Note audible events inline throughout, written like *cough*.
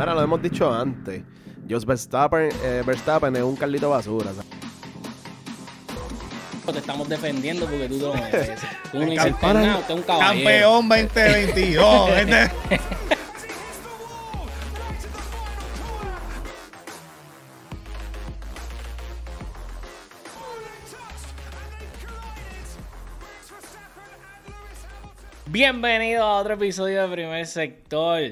Mira, lo hemos dicho antes. Jos Verstappen, eh, Verstappen es un Carlito Basura. ¿sabes? Te estamos defendiendo porque tú te lo mereces. Tú no *laughs* campeón- nada, usted es un caballero. Campeón 2022. ¿viste? *laughs* Bienvenido a otro episodio de Primer Sector,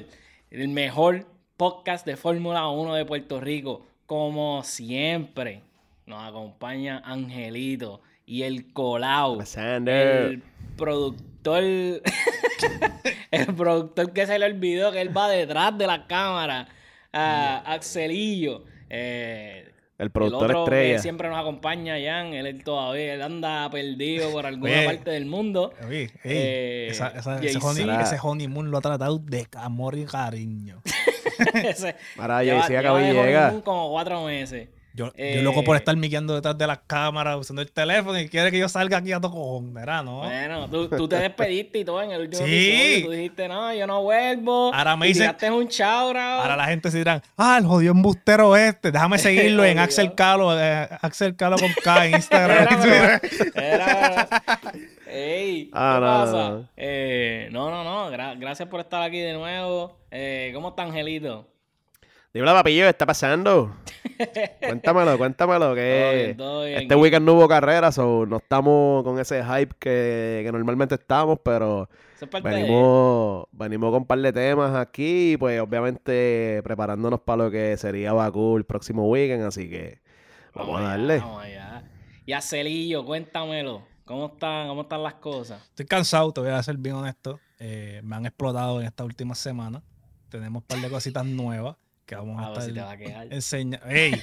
el mejor podcast de Fórmula 1 de Puerto Rico. Como siempre, nos acompaña Angelito y el Colau, Alexander. el productor, *laughs* el productor que se le olvidó que él va detrás de la cámara, a Axelillo. Eh, El productor el otro estrella. que siempre nos acompaña, Jan, él, él todavía él anda perdido por *laughs* alguna Oye. parte del mundo. Oye, ey, Eh, esa- esa- ese, honey- Será. ese honeymoon lo ha tratado de amor y cariño. *laughs* Ahora *laughs* lleva- lleva llega. como cuatro meses. Yo, Eh, yo loco por estar miqueando detrás de las cámaras, usando el teléfono y quiere que yo salga aquí a tu cojón, ¿verdad? ¿No? Bueno, tú, tú te despediste y todo en el último Sí. episodio. Tú dijiste, no, yo no vuelvo. Ahora me dicen- tiraste un chaura. Ahora la gente se dirá, ah, el jodido embustero este, déjame *laughs* seguirlo en. Axel Calo, eh, Axel Calo con K en Instagram. Era. *laughs* Ey, Ah, ¿qué no, pasa? no, no. Eh, no, no, no. gra- gracias por estar aquí de nuevo. Eh, ¿Cómo está Angelito? Dímelo, papillo, ¿qué está pasando? *laughs* cuéntamelo, cuéntamelo. Todo Que bien, todo bien. este weekend no hubo carrera, so no estamos con ese hype que, que normalmente estamos, pero es de- venimos, venimos con un par de temas aquí y pues obviamente preparándonos para lo que sería Bakú el próximo weekend, así que vamos, a allá, darle. Vamos allá. Y a Celillo, cuéntamelo. ¿Cómo están, ¿Cómo están las cosas? Estoy cansado, te voy a ser bien honesto. Eh, me han explotado en esta última semana. Tenemos un par de cositas nuevas que vamos a, A ver si te estar va a quejar. enseñando. *laughs* ¡Ey!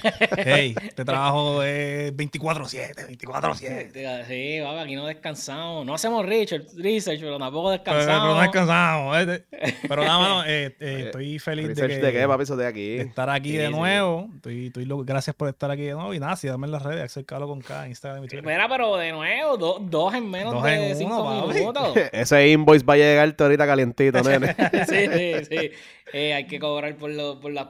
¡Ey! Este trabajo es 24-7, 24-7. Sí, vamos, aquí no descansamos. No hacemos research, research pero tampoco descansamos. pero no descansamos. ¿eh? Pero nada, mano, *laughs* eh, eh, estoy feliz de, ¿Research que- de qué, papi? De aquí. de estar aquí Sí, de sí. nuevo. Estoy, estoy loco. Gracias por estar aquí de nuevo. Y nada, síganme en las redes, Axel Calo con K, Instagram y Twitter. Mira, pero de nuevo, do- dos en menos Dos de en cinco uno, papi. minutos. *laughs* Ese invoice va a llegarte ahorita calientito, nene. sí, sí, sí. Eh, hay que cobrar por, lo- por las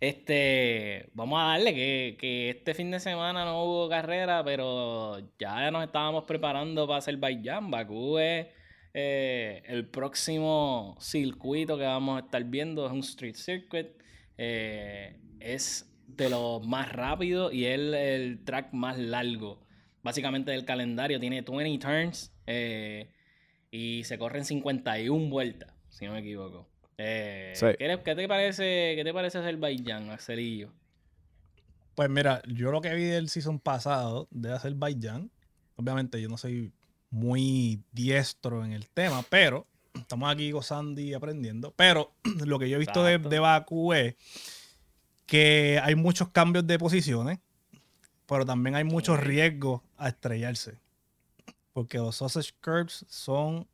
Este, vamos a darle que, que este fin de semana no hubo carrera, pero ya nos estábamos preparando para Azerbaiyán. Bakú es eh, el próximo circuito que vamos a estar viendo, es un street circuit. Eh, es de los más rápidos y es el, el track más largo, básicamente del calendario. Tiene 20 turns eh, y se corren 51 vueltas, si no me equivoco. Eh, Sí. ¿qué, te parece, ¿Qué te parece Azerbaiyán, Axelillo? Pues mira, yo lo que vi del season pasado de Azerbaiyán, obviamente yo no soy muy diestro en el tema, pero estamos aquí gozando y aprendiendo. Pero *clears throat* lo que yo he visto de, de Baku es que hay muchos cambios de posiciones, pero también hay muchos riesgos a estrellarse. Porque los sausage curbs son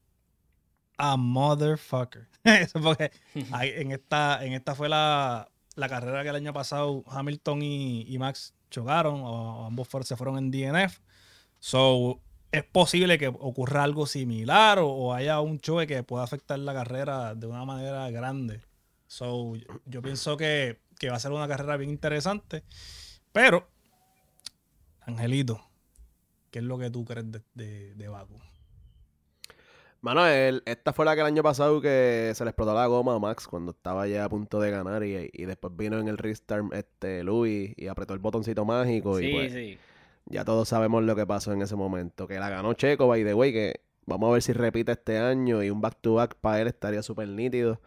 a motherfucker. *laughs* Porque *laughs* en, esta, en esta fue la, la carrera que el año pasado Hamilton y, y Max chocaron, o ambos fueron- se fueron en DNF. So, es posible que ocurra algo similar o, o haya un choque que pueda afectar la carrera de una manera grande. So, yo, yo pienso que, que va a ser una carrera bien interesante. Pero, Angelito, ¿qué es lo que tú crees de, de, de Baku? Mano, el- esta fue la que el año pasado que se le explotó la goma a Max cuando estaba ya a punto de ganar y, y después vino en el restart este Louis y apretó el botoncito mágico y Sí, pues sí. ya todos sabemos lo que pasó en ese momento. Que la ganó Checo, by the way, que vamos a ver si repite este año y un back to back para él estaría súper nítido.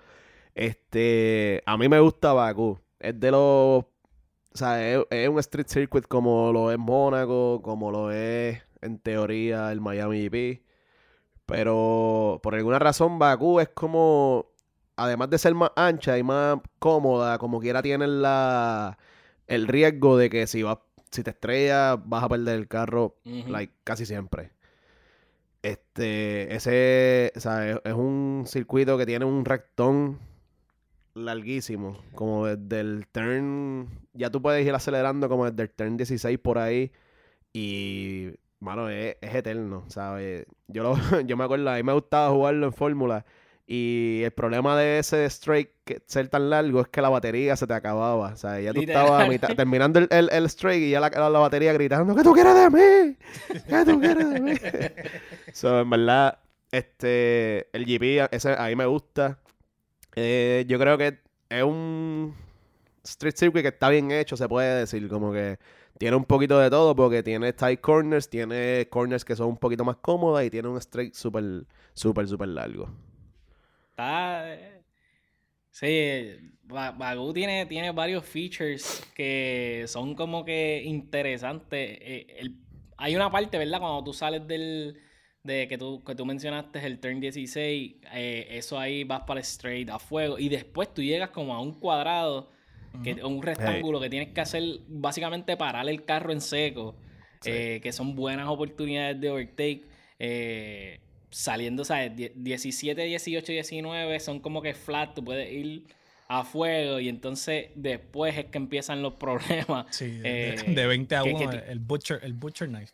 Este, a mí me gusta Bakú. Es de los, o sea, es, es un street circuit como lo es Mónaco, como lo es en teoría el Miami GP. Pero por alguna razón Bakú es como, además de ser más ancha y más cómoda, como quiera tiene la, el riesgo de que si vas, si te estrellas vas a perder el carro, like, casi siempre. Este, ese, o sea, es, es un circuito que tiene un rectón larguísimo, como desde el turn, ya tú puedes ir acelerando como desde el turn 16 por ahí y, mano, es, es eterno, ¿sabes? Yo, lo, *laughs* yo me acuerdo, a mí me gustaba jugarlo en Fórmula Y el problema de ese straight ser tan largo es que la batería se te acababa. O sea, ya tú Literal. estabas a mitad- *laughs* terminando el, el, el straight y ya la, la, la batería gritando, ¿qué tú quieres de mí? ¿Qué tú quieres de mí? *laughs* so, en verdad, este, el GP, ese a mí me gusta. Eh, yo creo que es un street circuit que está bien hecho, se puede decir. Como que tiene un poquito de todo porque tiene tight corners, tiene corners que son un poquito más cómodas y tiene un straight súper, súper, súper largo. Está. eh, Sí, Ba- Bagoo tiene, tiene varios features que son como que interesantes. Eh, hay una parte, ¿verdad? Cuando tú sales del. De que tú, que tú mencionaste el turn 16, eh, eso ahí vas para el straight a fuego. Y después tú llegas como a un cuadrado, que, un rectángulo que tienes que hacer, básicamente parar el carro en seco. eh, que son buenas oportunidades de overtake. eh, saliendo, ¿sabes? Die- 17, 18, 19 son como que flat, tú puedes ir a fuego y entonces después es que empiezan los *laughs* problemas. Sí, de, Eh, de 20 a que- 1, que ti- el, butcher, el Butcher Knife.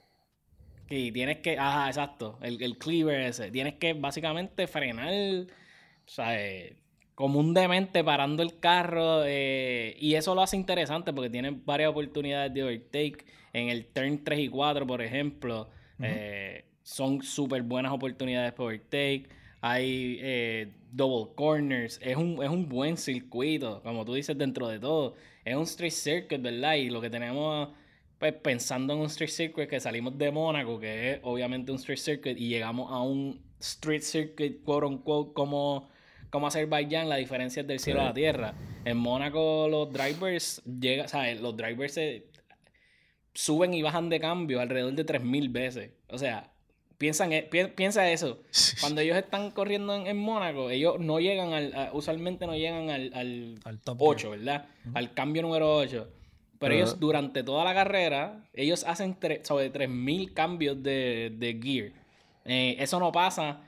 Y tienes que, ajá, exacto, el, el cleaver ese. Tienes que básicamente frenar, eh, como un demente parando el carro. eh, y eso lo hace interesante porque tiene varias oportunidades de overtake. En el turn 3 y 4, por ejemplo, eh, son súper buenas oportunidades para overtake. Hay eh, double corners. Es un, es un buen circuito, como tú dices, dentro de todo. Es un street circuit, ¿verdad? Y lo que tenemos pues pensando en un street circuit que salimos de Mónaco, que es obviamente un street circuit, y llegamos a un street circuit, quote unquote, como, como Azerbaiyán, la diferencia es del cielo a la tierra. En Mónaco los drivers llega, ¿sabes? Los drivers se suben y bajan de cambio alrededor de 3000 veces. O sea, piensan, e- pi- piensa eso. *laughs* Cuando ellos están corriendo en, en Mónaco, ellos no llegan al, a- usualmente no llegan al, al Al top 8, ¿verdad? Al cambio número 8. Pero ellos durante toda la carrera, ellos hacen sobre 3.000 cambios de, de gear. Eh, eso no pasa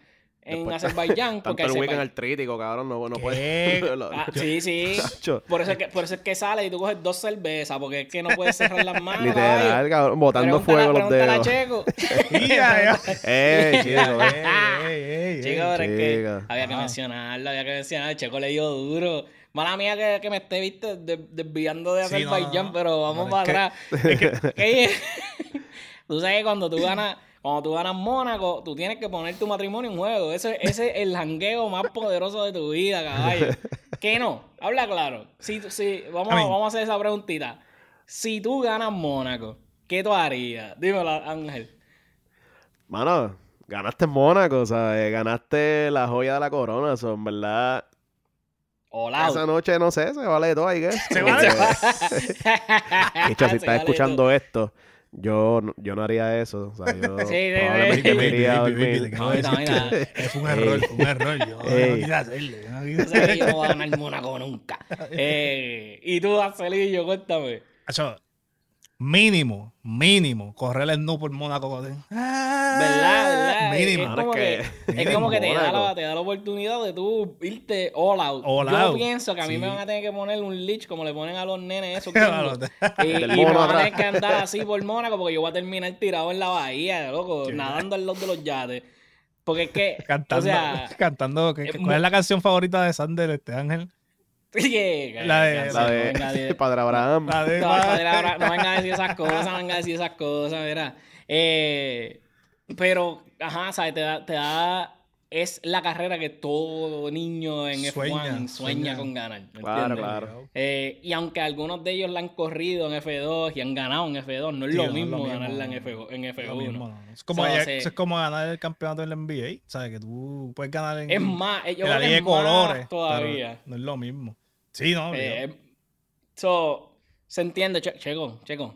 en Después- Azerbaiyán. porque Tanto el weekend artrítico, cabrón, no, no ¿Qué? puede. *laughs* *laughs* Lo- Ah, sí, sí. Por eso, es que, por eso es que sale y tú coges dos cervezas, porque es que no puedes cerrar las manos. Literal, cabrón, botando fuego los dedos. Checo. *laughs* Eh, chico. Ey, ey. Chico, pero es que había que mencionarlo, había que mencionarlo. Checo le dio duro. Mala mía que, que me esté, viste, de- desviando de Sí, no, Azerbaiyán, no. pero vamos Pero es para atrás. Que- tú sabes que cuando tú ganas, cuando tú ganas Mónaco, tú tienes que poner tu matrimonio en juego. Ese, ese es el jangueo más poderoso de tu vida, caballo. *laughs* ¿Qué no? Habla claro. Si, si, vamos, I mean- vamos a hacer esa preguntita. Si tú ganas Mónaco, ¿qué tú harías? Dímelo, Ángel. Mano, ganaste Mónaco, ¿sabes? Ganaste la joya de la corona, son en verdad. Hola. Esa noche, no sé, se vale de todo, I guess. Se vale. *laughs* Dicho, si *laughs* estás escuchando esto, yo, no- yo no haría eso. O sea, yo *laughs* Sí, sí, probablemente sí. me iría a dormir. No, quiero mira, Fue un error, fue un error. Yo no Ey. quise hacerlo. yo no quise que yo no voy a ganar Mónaco nunca. *laughs* Eh, y tú, Arcelillo, cuéntame. Acho, mínimo, mínimo, correr el no por Mónaco. ¿Verdad? ¿Verdad? Mínimo. Es como que, que- es como que te, da la, te da la oportunidad de tú irte all out. All Yo out. pienso que a mí Sí. me van a tener que poner un leash como le ponen a los nenes esos *laughs* y, *laughs* y me van a tener que andar así por Mónaco porque yo voy a terminar tirado en la bahía, loco, Sí. nadando al lado de los yates. Porque es que, Cantando, o sea, cantando. ¿qué- es qué- mu- ¿Cuál es la canción favorita de Sander, este Ángel? *laughs* La de- La no venga a *laughs* de Padre Abraham. La de- No, padre, ahora no vengan a decir esas cosas, no vengan a decir esas cosas, mira. Eh, pero, ajá, ¿sabes? Te da, te da. Es la carrera que todo niño en F1 Sueña, sueña, sueña. con ganar. ¿me Claro, entiendes? claro. Eh, y aunque algunos de ellos la han corrido en F2 y han ganado en F2, no es Sí, lo no es mismo lo mismo, ganarla en, no. F, en Lo F1. mismo, no. Es como, So, sí. eso es como ganar el campeonato en la NBA. ¿Sabes? Que tú puedes ganar en, Es más, eh, yo en la creo que liga es de colores. más todavía. No es lo mismo. Sí, no. Eh, so, se entiende, Che- Checo, Checo.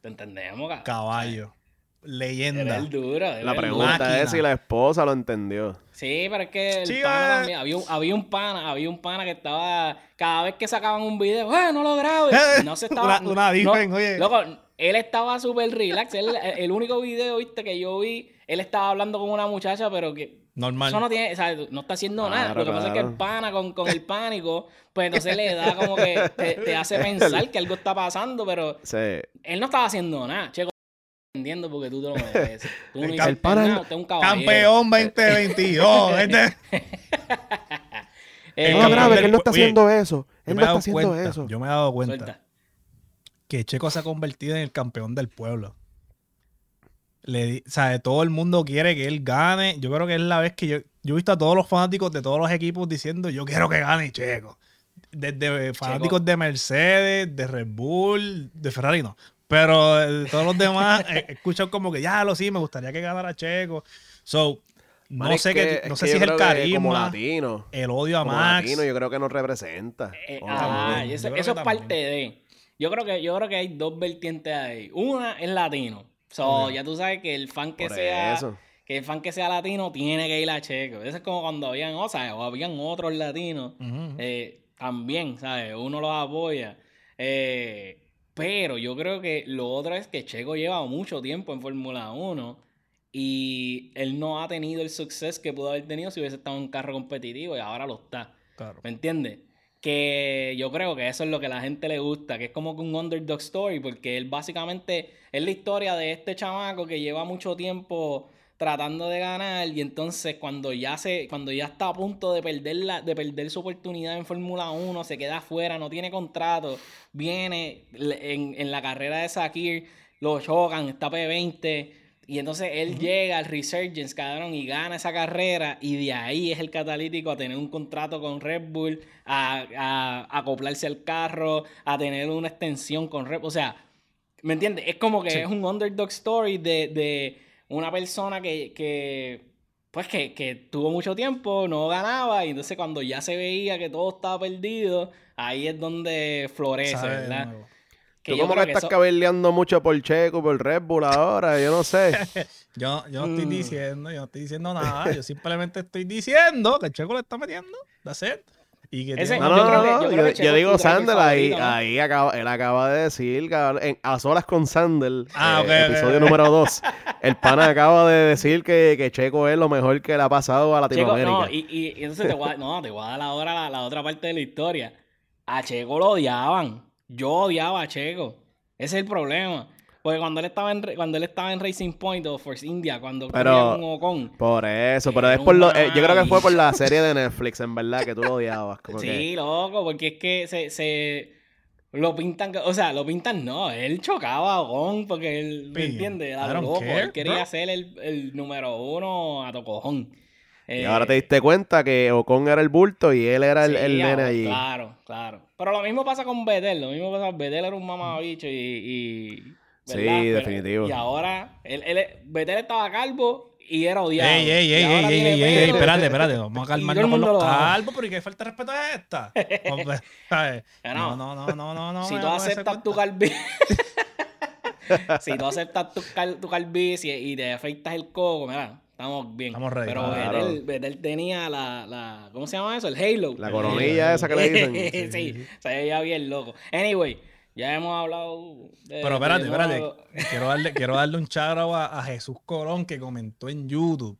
Te entendemos, cabrón. caballo. Leyenda. El duro. La pregunta Máquina. es si la esposa lo entendió. Sí, pero es que el Sí, pana eh. también. Había un, había un pana, había un pana que estaba. Cada vez que sacaban un video, ¡eh, no lo grabes! *laughs* No se estaba. Una- una no- difen, oye. Loco, él estaba súper relax. Él- el único video, viste, que yo vi, él estaba hablando con una muchacha, pero que. Normal. Eso no tiene, o sea, no está haciendo nada. Lo que pasa es que el pana con, con el pánico, pues entonces le da como que te, te hace *laughs* pensar que algo está pasando, pero Sí. él no estaba haciendo nada. Checo, entendiendo porque tú te lo mereces. Tú no El pana- nada, usted es un caballero. Campeón 2022. este- *laughs* Eh, No, grave, que él no está haciendo eso. Yo Él me no he dado está haciendo cuenta, eso. yo me he dado cuenta suelta. que Checo se ha convertido en el campeón del pueblo. Le di- o sea, todo el mundo quiere que él gane. Yo creo que es la vez que yo, yo he visto a todos los fanáticos de todos los equipos diciendo yo quiero que gane Checo. Desde fanáticos de Mercedes, de Red Bull, de Ferrari no. Pero de todos los demás eh, *laughs* escuchan como que ya lo sí, me gustaría que ganara Checo. So, no Man, sé, que- no sé si es el que Como carisma, latino. el odio a Como Max. latino, yo creo que nos representa. Eh, Oh, ah, eso, eso es parte de. Yo creo que yo creo que hay dos vertientes ahí. Una es latino. So, ya tú sabes que el fan que Por sea eso. que el fan que sea latino tiene que ir a Checo. Eso es como cuando habían, o sea, o habían otros latinos eh, también, ¿sabes? Uno los apoya. Eh, pero yo creo que lo otro es que Checo lleva mucho tiempo en Fórmula 1 y él no ha tenido el suceso que pudo haber tenido si hubiese estado en un carro competitivo y ahora lo está. Claro. ¿Me entiendes? Que yo creo que eso es lo que la gente le gusta, que es como un underdog story, porque él básicamente es la historia de este chamaco que lleva mucho tiempo tratando de ganar y entonces cuando ya se cuando ya está a punto de perder la, de perder su oportunidad en Fórmula 1, se queda afuera, no tiene contrato, viene en, en la carrera de Sakir, lo chocan, está P20 y entonces él llega al Resurgence, cabrón, y gana esa carrera. Y de ahí es el catalítico a tener un contrato con Red Bull, a, a- a acoplarse al carro, a tener una extensión con Red Bull. O sea, ¿me entiendes? Es como que Sí. es un underdog story de, de una persona que, que pues que, que tuvo mucho tiempo, no ganaba, y entonces cuando ya se veía que todo estaba perdido, ahí es donde florece, ¿verdad? Que Tú yo como que estás eso- cabeleando mucho por Checo, por Red Bull ahora, yo no sé. *laughs* Yo, yo no estoy Mm. diciendo, yo no estoy diciendo nada. Yo simplemente estoy diciendo que Checo le está metiendo. That's it. Y que Ese- tiene- No, Yo no, no, yo Checo digo Sandel, ahí, ahí acaba, él acaba de decir, cabrón, en- a solas con Sandel, Ah, eh, episodio número 2, *laughs* el pana acaba de decir que, que Checo es lo mejor que le ha pasado a Checo, Latinoamérica. no, y, y- y entonces te voy a, no, te voy a dar ahora la, la otra parte de la historia. A Checo lo odiaban. Yo odiaba a Checo. Ese es el problema. Porque cuando él estaba en, cuando él estaba en Racing Point o Force India, cuando Pero- con Ocon, Por eso, pero es por lo, eh, yo creo que fue por la serie de Netflix, en verdad, que tú lo odiabas. Como Sí, que, loco, porque es que se, se lo pintan, o sea, lo pintan no, él chocaba a Ocon porque él, ¿me entiendes? Era loco, care, él quería bro. ser el, el número uno a tocojón. y Eh, ahora te diste cuenta que Ocon era el bulto y él era el, sí, el nene allí. Claro, claro. Pero lo mismo pasa con Betel, lo mismo pasa con Betel era un mamabicho y... y Sí, definitivo. Y ahora, él, él, Betel estaba calvo y era odiado. Ey, ey, ey, ey, ey, ey, ey, espérate, espérate, vamos a *laughs* calmarnos con los calvos, pero ¿y qué falta de respeto es esta? Hombre, *laughs* ¿sabes? Ya No, no. no, no, no, no, si tú aceptas tu calvicie, *laughs* si tú aceptas tu, cal- tu calvicie y te afeitas el coco, mira, estamos bien. Estamos ready. Pero Claro. Betel, Betel tenía la, la, ¿cómo se llama eso? El halo. La coronilla esa que le *laughs* dicen. *laughs* sí, se veía bien loco. Anyway, ya hemos hablado de... Pero espérate, espérate. *laughs* Quiero darle, quiero darle un charo a, a Jesús Corón que comentó en YouTube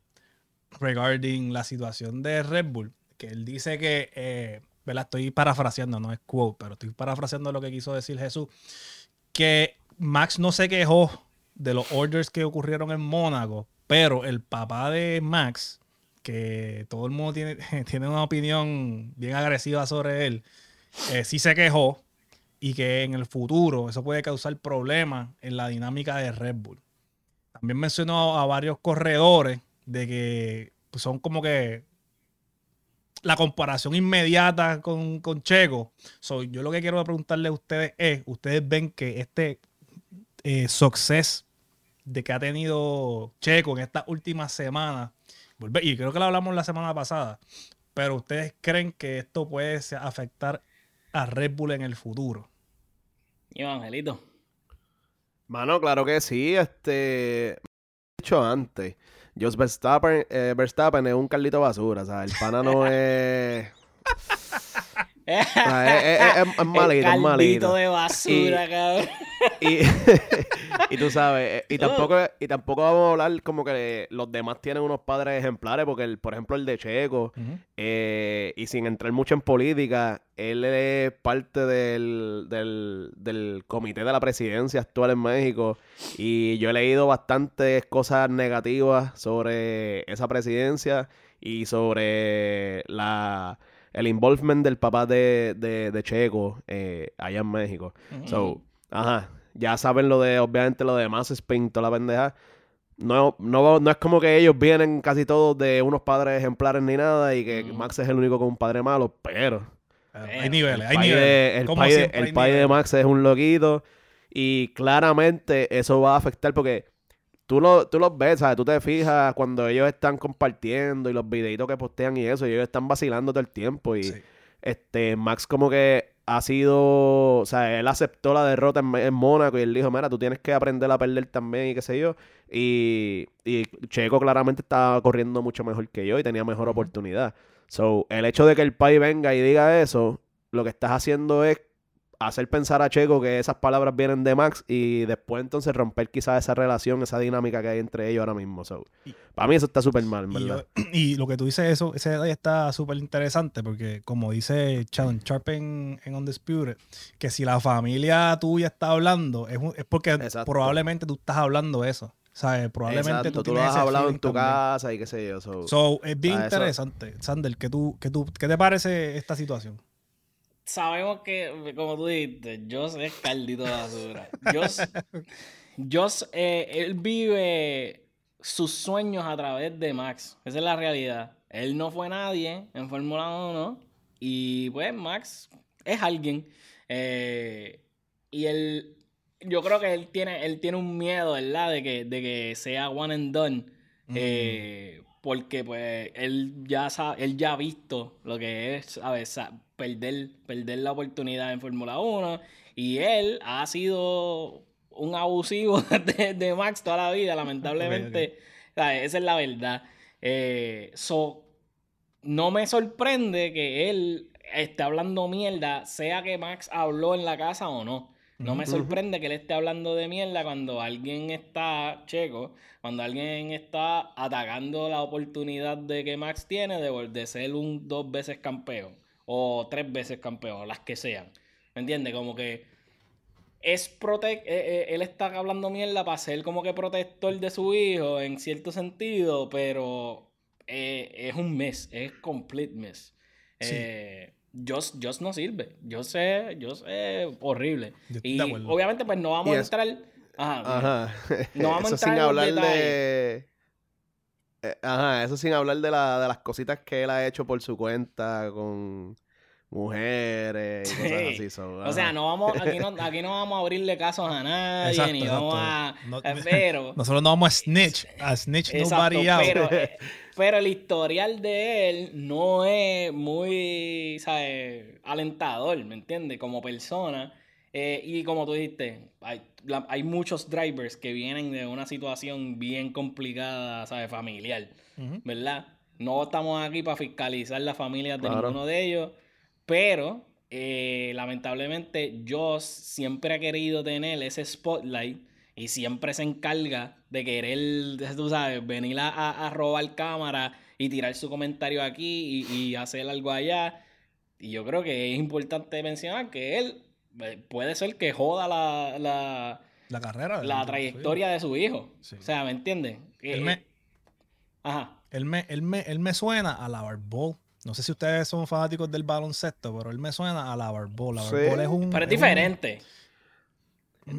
regarding la situación de Red Bull. Que él dice que, eh, ¿verdad? Estoy parafraseando, no es quote, pero estoy parafraseando lo que quiso decir Jesús. Que Max no se quejó de los orders que ocurrieron en Mónaco, pero el papá de Max, que todo el mundo tiene, *laughs* tiene una opinión bien agresiva sobre él, eh, sí se quejó y que en el futuro eso puede causar problemas en la dinámica de Red Bull. También mencionó a varios corredores de que pues, son como que la comparación inmediata con, con Checo. So, yo lo que quiero preguntarle a ustedes es, ustedes ven que este eh, success de que ha tenido Checo en estas últimas semanas, vuelve- y creo que lo hablamos la semana pasada, pero ustedes creen que esto puede afectar a Red Bull en el futuro. Y Angelito. Mano, claro que sí, este... He dicho antes, Jos Verstappen, eh, Verstappen es un Carlito Basura, o sea, el pana no *laughs* es... sea, es, es- malito, es *laughs* malito. de basura, cabrón. Y, *laughs* y tú sabes, eh, y tampoco, y tampoco vamos a hablar como que los demás tienen unos padres ejemplares, porque el, por ejemplo el de Checo, eh, y sin entrar mucho en política, él es parte del, del, del comité de la presidencia actual en México, y yo he leído bastantes cosas negativas sobre esa presidencia y sobre la el involvement del papá de, de, de Checo eh, allá en México. Ujú. So, ajá, ya saben lo de, obviamente, lo de Max Spin, toda la pendeja. No, no, no es como que ellos vienen casi todos de unos padres ejemplares ni nada y que Ujú. Max es el único con un padre malo, pero Pero Pero hay niveles, el hay niveles. de, el pai de- el hay. Max es un loquito y claramente eso va a afectar porque tú, lo, tú los ves, ¿sabes? Tú te fijas cuando ellos están compartiendo y los videitos que postean y eso, y ellos están vacilando todo el tiempo y Sí. este Max como que ha sido, o sea, él aceptó la derrota en, en Mónaco y él dijo, mira, tú tienes que aprender a perder también y qué sé yo. Y, y Checo claramente estaba corriendo mucho mejor que yo y tenía mejor oportunidad. So, el hecho de que el país venga y diga eso, lo que estás haciendo es hacer pensar a Checo que esas palabras vienen de Max y después entonces romper quizás esa relación, esa dinámica que hay entre ellos ahora mismo. So, Y- para mí eso está súper mal, en ¿verdad? yo- *clears throat* y lo que tú dices, eso, ese detalle está súper interesante porque, como dice Shannon Sharp en, en Undisputed, que si la familia tuya está hablando, es, es porque Exacto. probablemente tú estás hablando eso. ¿Sabes? Probablemente Exacto, tú, tú lo has hablado en tu también. casa y qué sé yo. So, So, es bien Ah, eso- interesante. Sander, ¿qué, tú, qué, tú, ¿qué te parece esta situación? Sabemos que, como tú dijiste, Joss es caldito de basura. Joss, Joss, eh, él vive sus sueños a través de Max. Esa es la realidad. Él no fue nadie en Fórmula 1 y pues Max es alguien. Eh, y él, yo creo que él tiene, él tiene un miedo, ¿verdad? De que, de que sea one and done. Mm. Porque pues él ya sabe, él ya ha visto lo que es, Perder, perder la oportunidad en Fórmula 1. Y él ha sido un abusivo *laughs* de, de Max toda la vida, lamentablemente. *laughs* ¿sabes? Esa es la verdad. Eh, so, no me sorprende que él esté hablando mierda, sea que Max habló en la casa o no. No me sorprende que él esté hablando de mierda cuando alguien está, checo, cuando alguien está atacando la oportunidad de que Max tiene de, ser un dos veces campeón o tres veces campeón, las que sean. ¿Me entiendes? Como que es prote eh, eh, él está hablando mierda para ser como que protector de su hijo en cierto sentido, pero eh, es un mes, es complete mes. Sí. Joss, Joss no sirve. Yo sé, yo sé, horrible. Yo Y obviamente, pues no vamos a entrar. Ajá. Ajá. No vamos a *laughs* eso entrar sin hablar de. Eh, Ajá, eso sin hablar de, la, de las cositas que él ha hecho por su cuenta con mujeres y cosas Sí. así. so, O sea, no vamos, aquí no, *laughs* aquí no vamos a abrirle casos a nadie, Exacto, ni vamos a. No- eh, pero. *laughs* Nosotros no vamos a snitch, a snitch Exacto, nobody out. pero, eh, pero el historial de él no es muy, ¿sabes? Alentador, ¿me entiendes? Como persona. Eh, y como tú dijiste, hay, la- hay muchos drivers que vienen de una situación bien complicada, ¿sabes? Familiar. ¿verdad? No estamos aquí para fiscalizar las familias de Claro. ninguno de ellos, pero eh, lamentablemente Joss siempre ha querido tener ese spotlight y siempre se encarga de querer, tú sabes, venir a, a- a robar cámara y tirar su comentario aquí y, y hacer algo allá. Y yo creo que es importante mencionar que él eh, puede ser que joda la, la, La carrera. la trayectoria de su hijo. Sí. O sea, ¿me entiendes? Él Eh, me, Ajá. él, me, él, me, él me suena a la Barbol. No sé si ustedes son fanáticos del baloncesto, pero él me suena a la Barbol. La Sí. Barbol es un. Pero es diferente.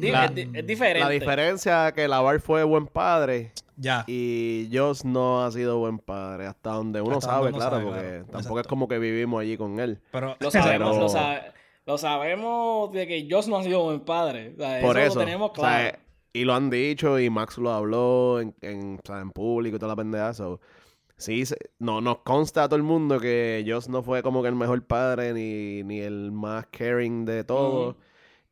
La- es di- es diferente. La diferencia es que Lavar fue buen padre Ya. y Joss no ha sido buen padre. Hasta donde uno Hasta sabe, donde uno claro, sabe, porque claro. tampoco Exacto. es como que vivimos allí con él. Pero, Lo sabemos, Pero- lo, sabe- lo sabemos de que Joss no ha sido buen padre. O sea, Por eso. lo tenemos o sea, claro. y lo han dicho y Max lo habló en, en, o sea, en público y toda la pendeja. so, sí, se- no, nos consta a todo el mundo que Joss no fue como que el mejor padre ni, ni el más caring de todo. Ujú.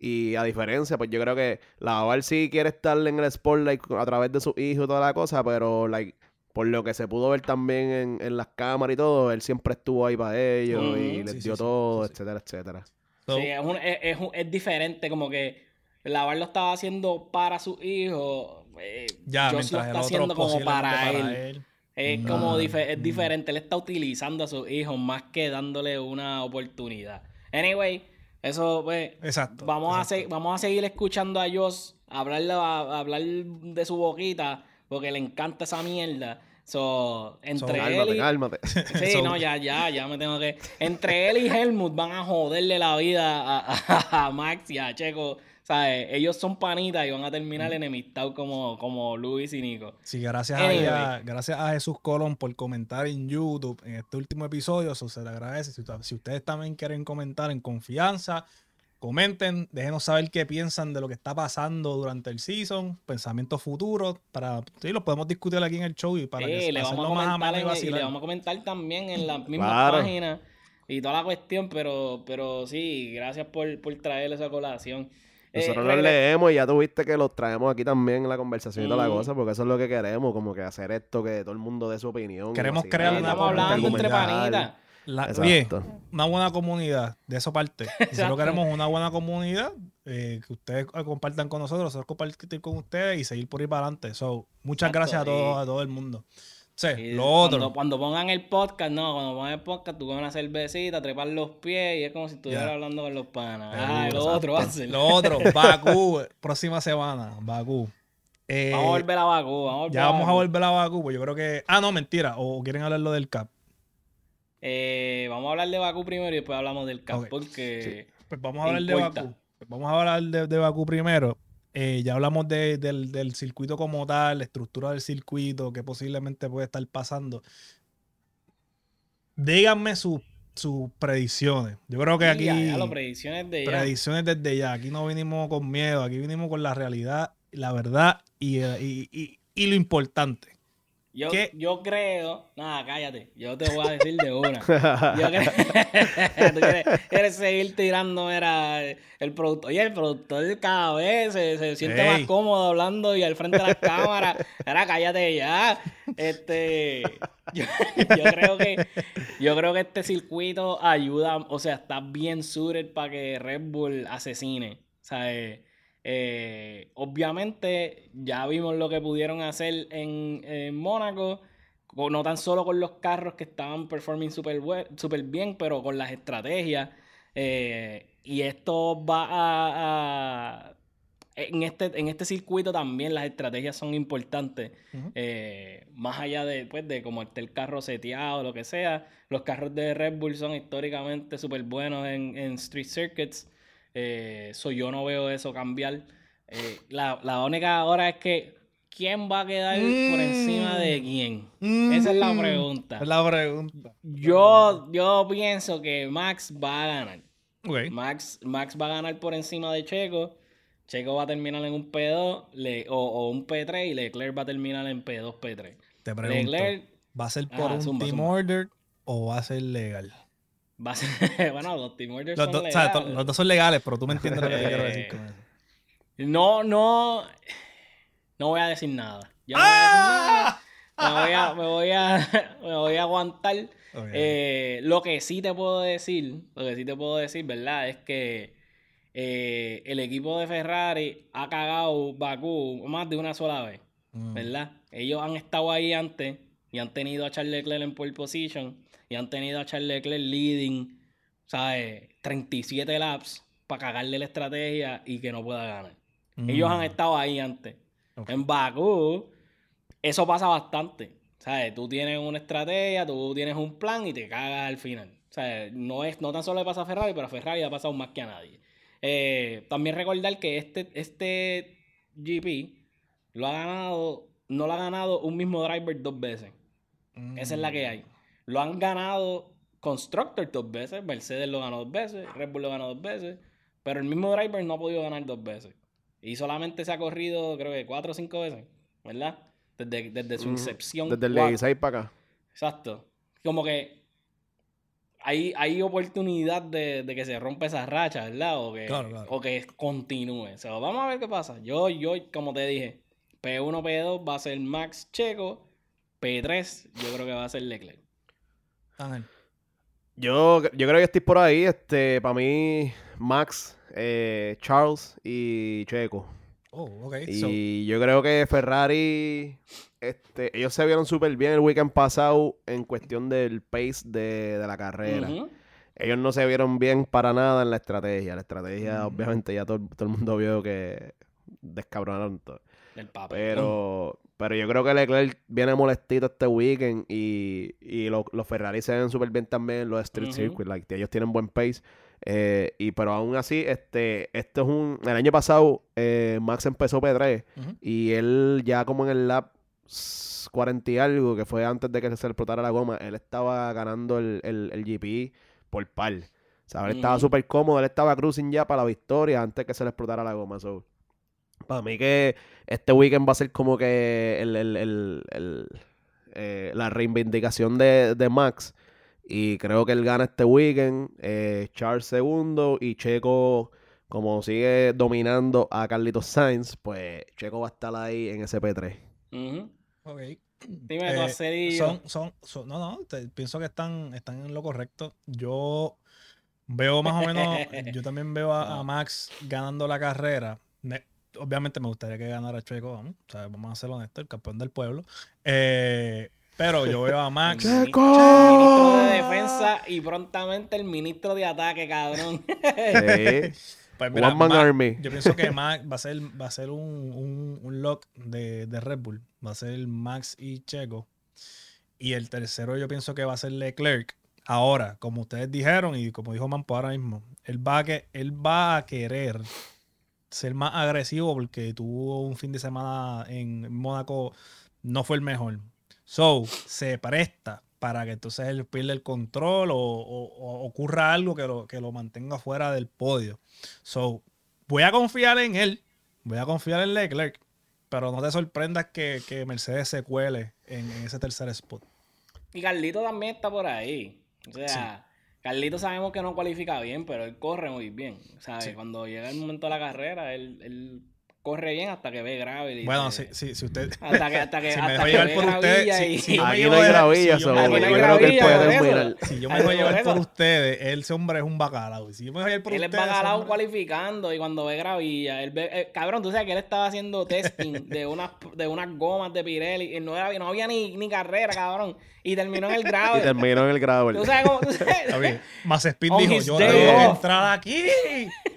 Y a diferencia, pues yo creo que Lavar sí quiere estar en el spotlight a través de su hijo y toda la cosa, pero like, por lo que se pudo ver también en, en las cámaras y todo, él siempre estuvo ahí para ellos y les Sí, dio sí, todo, sí, sí. etcétera, etcétera. so, Sí, es, un- es- es un- es diferente, como que Lavar lo estaba haciendo para su hijo. Eh, ya, lo está otro haciendo como para, él. él. Es Mm. como dife- es Mm. diferente. Él está utilizando a su hijo más que dándole una oportunidad. Anyway, eso pues. Exacto. Vamos a, se- vamos a seguir escuchando a Joss hablar, a- hablar de su boquita porque le encanta esa mierda. So, entre él Cálmate, y... cálmate. *laughs* Sí, So- no, ya, ya, ya me tengo que. Entre él y Helmut van a joderle la vida a, a- a Max y a Checo. ¿Sabes? Ellos son panitas y van a terminar enemistados como, como Luis y Nico. Sí, gracias, Anyway. a, gracias a Jesús Colón por comentar en YouTube en este último episodio. Eso se le agradece. Si, si ustedes también quieren comentar en confianza, comenten, déjenos saber qué piensan de lo que está pasando durante el season, pensamientos futuros, para sí, los podemos discutir aquí en el show y para Sí, que le vamos, a más ameno y le vamos a comentar también en las mismas Claro. páginas y toda la cuestión, pero, pero sí, gracias por, por traer esa colación. Eh, Nosotros los regre- leemos y ya tuviste que los traemos aquí también en la conversación y toda la cosa, porque eso es lo que queremos, como que hacer esto, que todo el mundo dé su opinión. Queremos crear una hablando entre comunidad. panitas. Oye, una buena comunidad, de eso parte. *laughs* Nosotros queremos una buena comunidad, eh, que ustedes eh, compartan con nosotros, nosotros compartir con ustedes y seguir por ahí para adelante. So, muchas Exacto, gracias a todo, y- a todo el mundo. Sí, Y lo cuando, otro. Cuando pongan el podcast, no, cuando pongan el podcast, tú con una cervecita, trepar los pies y es como si estuvieras hablando con los panas. Ah, lo otro va a ser. Lo otro, *laughs* Bakú, próxima semana, Bakú. Eh, Vamos a volver a Bakú, vamos a volver ya vamos a volver a Bakú, pues yo creo que... Ah, no, mentira, o quieren hablar lo del CAP. Eh, vamos a hablar de Bakú primero y después hablamos del CAP porque... Pues vamos a hablar de. Bakú. Pues vamos a hablar de, de Bakú primero. Eh, ya hablamos de- del, del circuito como tal, la estructura del circuito, que posiblemente puede estar pasando. Díganme sus sus predicciones. Yo creo que aquí Ya, ya, las predicciones de ya. predicciones desde ya. Aquí no vinimos con miedo, aquí vinimos con la realidad, la verdad y, eh, y- y- y lo importante. Yo, ¿Qué? yo creo... Nada, cállate. Yo te voy a decir de una. *laughs* Yo creo... *laughs* Tú quieres, quieres seguir tirando, era el productor. Oye, el productor cada vez se, se siente Ey. más cómodo hablando y al frente de las cámaras. Era cállate ya. Este, *laughs* yo, yo creo que yo creo que este circuito ayuda, o sea, está bien suited para que Red Bull asesine. O sea, eh, eh, obviamente ya vimos lo que pudieron hacer en, en Mónaco no tan solo con los carros que estaban performing súper super bien, pero con las estrategias. eh, y esto va a, a- en, este, en este circuito también las estrategias son importantes. Eh, más allá de, pues, de cómo esté el carro seteado o lo que sea. Los carros de Red Bull son históricamente súper buenos en, en street circuits. Eh, so yo no veo eso cambiar. Eh, la, la única ahora es que ¿quién va a quedar por encima de quién? Esa es la pregunta. Es la pregunta. Yo, yo pienso que Max va a ganar. Max, Max va a ganar por encima de Checo. Checo va a terminar en un P2 le- o, o un P3 y Leclerc va a terminar en P2, P3. Te pregunto, Leclerc ¿va a ser por Ajá, un zumba, team zumba. order o va a ser legal? Va a ser. *laughs* bueno, los Team Orders Los, son o sea, los dos son legales, pero tú me entiendes lo que te quiero Eh, decir con eso. No, no. No voy a decir nada. Yo no voy a decir nada. Me voy a, me voy a, *laughs* me voy a aguantar. Eh, lo que sí te puedo decir, lo que sí te puedo decir, ¿verdad? Es que eh, el equipo de Ferrari ha cagado Bakú más de una sola vez, Mm. ¿verdad? Ellos han estado ahí antes y han tenido a Charles Leclerc en pole position y han tenido a Charles Leclerc leading, ¿sabes? 37 laps para cagarle la estrategia y que no pueda ganar. Ellos Mm. han estado ahí antes. En Bakú, eso pasa bastante. ¿Sabes? Tú tienes una estrategia, tú tienes un plan y te cagas al final. ¿Sabes? No, es, no tan solo le pasa a Ferrari, pero a Ferrari le ha pasado más que a nadie. Eh, también recordar que este, este GP lo ha ganado, no lo ha ganado un mismo driver dos veces. Esa es la que hay. Lo han ganado Constructor dos veces, Mercedes lo ganó dos veces, Red Bull lo ganó dos veces, pero el mismo driver no ha podido ganar dos veces. Y solamente se ha corrido, creo que cuatro o cinco veces, ¿verdad? Desde, desde su incepción. Desde el cuatro. 16 para acá. Exacto. Como que hay, hay oportunidad de, de que se rompa esa racha, ¿verdad? O que, Claro, claro. o que continúe. O sea, vamos a ver qué pasa. Yo, yo, como te dije, P1, P2 va a ser Max Checo. P3, yo creo que va a ser Leclerc. Ángel. Yo, yo creo que estoy por ahí. Este, para mí, Max, eh, Charles y Checo. Oh, ok. So, Y yo creo que Ferrari, este, ellos se vieron súper bien el weekend pasado en cuestión del pace de, de la carrera. Ellos no se vieron bien para nada en la estrategia. La estrategia, Mm. obviamente, ya todo, todo el mundo vio que descabronaron todo. Papel. Pero, pero yo creo que Leclerc viene molestito este weekend y, y lo- los Ferrari se ven súper bien también en los Street Ujú. Circuit. Like, ellos tienen buen pace. eh, y pero aún así, este, esto es un. El año pasado, eh, Max empezó P3 Ujú. y él ya como en el lap s- 40 y algo, que fue antes de que se le explotara la goma, él estaba ganando el, el, el GP por par. O sea, él estaba Ujú. súper cómodo, él estaba cruising ya para la victoria antes que se le explotara la goma. So, para mí que este weekend va a ser como que el, el- el- el, eh, la reivindicación de, de Max. Y creo que él gana este weekend. eh, Charles segundo y Checo, como sigue dominando a Carlitos Sainz, pues Checo va a estar ahí en ese P3. Ujú. Ok. Dime, Eh, son, son, son- no, no, te- pienso que están, están en lo correcto. Yo veo más o menos, *laughs* yo también veo a, a Max ganando la carrera. Obviamente me gustaría que ganara Checo, vamos, o sea, vamos a ser honestos, el campeón del pueblo. Eh, pero yo veo a *laughs* Max. El. Ministro de defensa y prontamente el ministro de ataque, cabrón. Sí. *laughs* Pues mira, One Man Max- Army. Yo pienso que *laughs* Max va a ser, va a ser un, un, un lock de, de Red Bull. Va a ser Max y Checo. Y el tercero yo pienso que va a ser Leclerc. Ahora, como ustedes dijeron y como dijo Mampo ahora mismo, él va a, que, él va a querer ser más agresivo porque tuvo un fin de semana en Mónaco, no fue el mejor. So, se presta para que entonces él pierda el control o, o- o ocurra algo que lo, que lo mantenga fuera del podio. So, voy a confiar en él, voy a confiar en Leclerc, pero no te sorprendas que, que Mercedes se cuele en, en ese tercer spot. Y Carlito también está por ahí. O sea, Carlito sabemos que no cualifica bien, pero él corre muy bien. ¿sabes? Sí. Cuando llega el momento de la carrera, él, él corre bien hasta que ve gravel. y Bueno, se- si, si, si usted... Hasta que, hasta *laughs* que, si me hasta dejo que llevar ve por gravilla ustedes, y- si, si yo me Aquí no hay gravilla, si yo me dejo hay yo creo que él puede. Si yo me dejo llevar por ustedes, ese hombre es un bacalao. Y si yo me dejo llevar por Él es ustedes, ese bacalao hombre- cualificando y cuando ve gravilla, él ve, eh, cabrón, tú sabes que él estaba haciendo testing *laughs* de unas, de unas gomas de Pirelli y no, era- no había ni, ni carrera, cabrón. Y terminó en el *laughs* Y gravel. terminó en el gravel. Tú sabes cómo. tú *laughs* sabes- Está bien. Más Speed dijo, yo tengo que entrar aquí,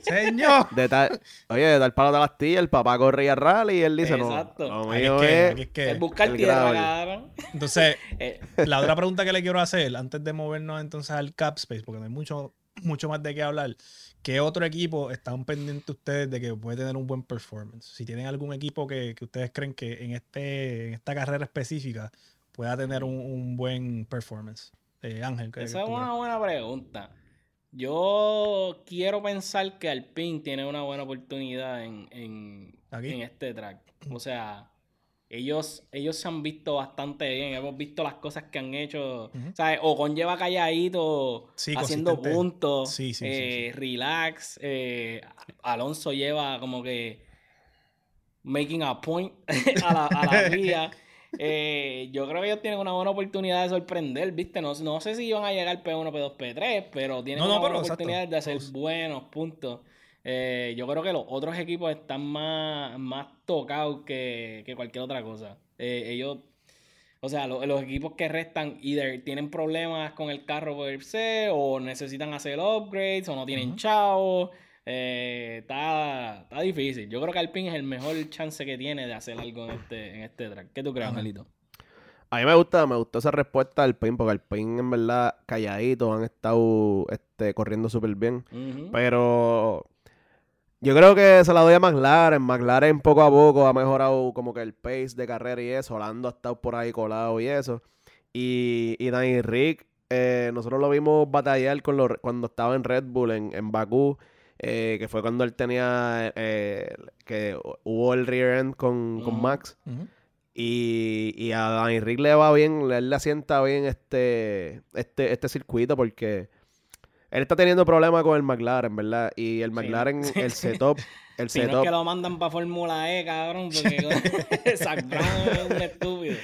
señor. De tal, oye, de tal palo de la astilla, el papá corría rally y él dice, Exacto. no, mío es que- es... que- es buscar el tierra, cabrón. Entonces, *laughs* Eh, la otra pregunta que le quiero hacer, antes de movernos entonces al cap space, porque no hay mucho, mucho más de qué hablar, ¿qué otro equipo están pendientes ustedes de que puede tener un buen performance? Si tienen algún equipo que, que ustedes creen que en, este, en esta carrera específica pueda tener un, un buen performance. Eh, Ángel, ¿qué- Esa es una buena pregunta. Yo quiero pensar que Alpine tiene una buena oportunidad en, en, este track. O sea, ellos, ellos se han visto bastante bien. Hemos visto las cosas que han hecho. ¿sabes? Ocon lleva calladito, Sí, haciendo puntos. Sí, sí, sí, eh, Relax. eh, Alonso lleva como que making a point *laughs* a la, a la. *laughs* Eh, yo creo que ellos tienen una buena oportunidad de sorprender, ¿viste? No, no sé si van a llegar P1, P2, P3, pero tienen No, no, una buena exacto. oportunidad de hacer buenos puntos. Eh, yo creo que los otros equipos están más, más tocados que, que cualquier otra cosa. Eh, ellos, o sea, lo- los equipos que restan, either tienen problemas con el carro per se, o necesitan hacer upgrades, o no tienen Ujú. chavos. Eh, está, está difícil. Yo creo que Alpine es el mejor chance que tiene de hacer algo en este, en este track. ¿Qué tú crees. Angelito? A mí me gusta, me gustó esa respuesta del PIN, porque el PIN en verdad calladitos han estado este, corriendo súper bien. Pero yo creo que se la doy a McLaren. McLaren poco a poco ha mejorado como que el pace de carrera y eso. Orlando ha estado por ahí colado y eso. Y, y Danny Rick, eh, nosotros lo vimos batallar con los, cuando estaba en Red Bull, en, en Bakú, eh, que fue cuando él tenía, eh, que hubo el rear end con, con. Max. Y, y a Danny Rick le va bien, él le asienta bien este, este, este circuito porque él está teniendo problemas con el McLaren, ¿verdad? Y el Sí. McLaren, *laughs* el setup, el Si no es setup, que lo mandan para Fórmula E, cabrón, porque *laughs* *laughs* Zach Brown es un estúpido.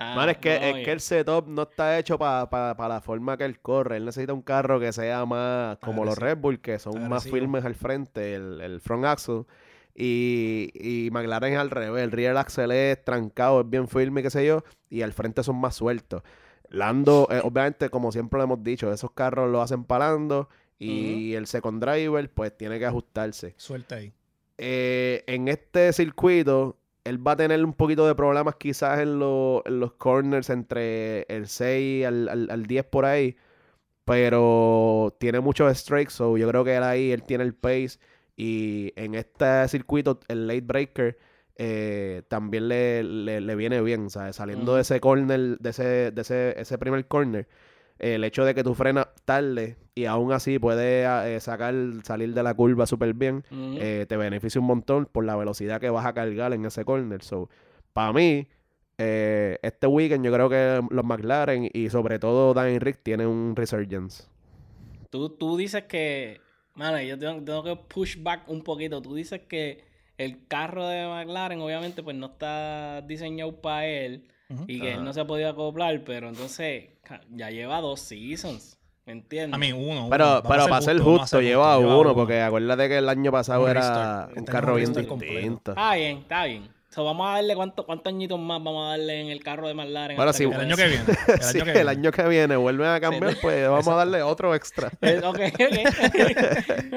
Ah, Man, es que, no, es que el setup no está hecho para la forma que él corre. Él necesita un carro que sea más como los. Red Bull, que son más firmes al frente, el, el front axle. Y, y McLaren es al revés. El rear axle es trancado, es bien firme, qué sé yo. Y al frente son más sueltos. Lando, eh, obviamente, como siempre lo hemos dicho, esos carros lo hacen parando. Y el second driver, pues tiene que ajustarse. Suelta ahí. Eh, en este circuito, él va a tener un poquito de problemas quizás en, lo- en los corners entre el 6 al, al, al 10 por ahí. Pero tiene muchos strikes, so yo creo que él ahí, él tiene el pace. Y en este circuito, el late breaker eh, también le, le- le viene bien, ¿sabes? Saliendo de ese corner, de ese, de ese, ese primer corner, el hecho de que tú frenas tarde y aún así puedes eh, sacar, salir de la curva súper bien, eh, te beneficia un montón por la velocidad que vas a cargar en ese corner. So, para mí, eh, este weekend yo creo que los McLaren y sobre todo Danny Rick tienen un resurgence. Tú, tú dices que, mano, yo tengo, tengo que push back un poquito. Tú dices que el carro de McLaren, obviamente, pues no está diseñado para él Y que él no se ha podido acoplar, pero entonces ya lleva dos seasons, ¿me entiendes? A mí, uno. uno. Pero, pero para ser justo, ser lleva uno, porque acuérdate que el año pasado Un era restart. un carro bien distinto. Está bien, está bien. So, vamos a darle cuánto, cuántos añitos más vamos a darle en el carro de McLaren. Bueno, sí, El año que viene. El *laughs* Sí, año que el viene. año que viene vuelven a cambiar, pues vamos a darle otro extra. *laughs* Ok, ok.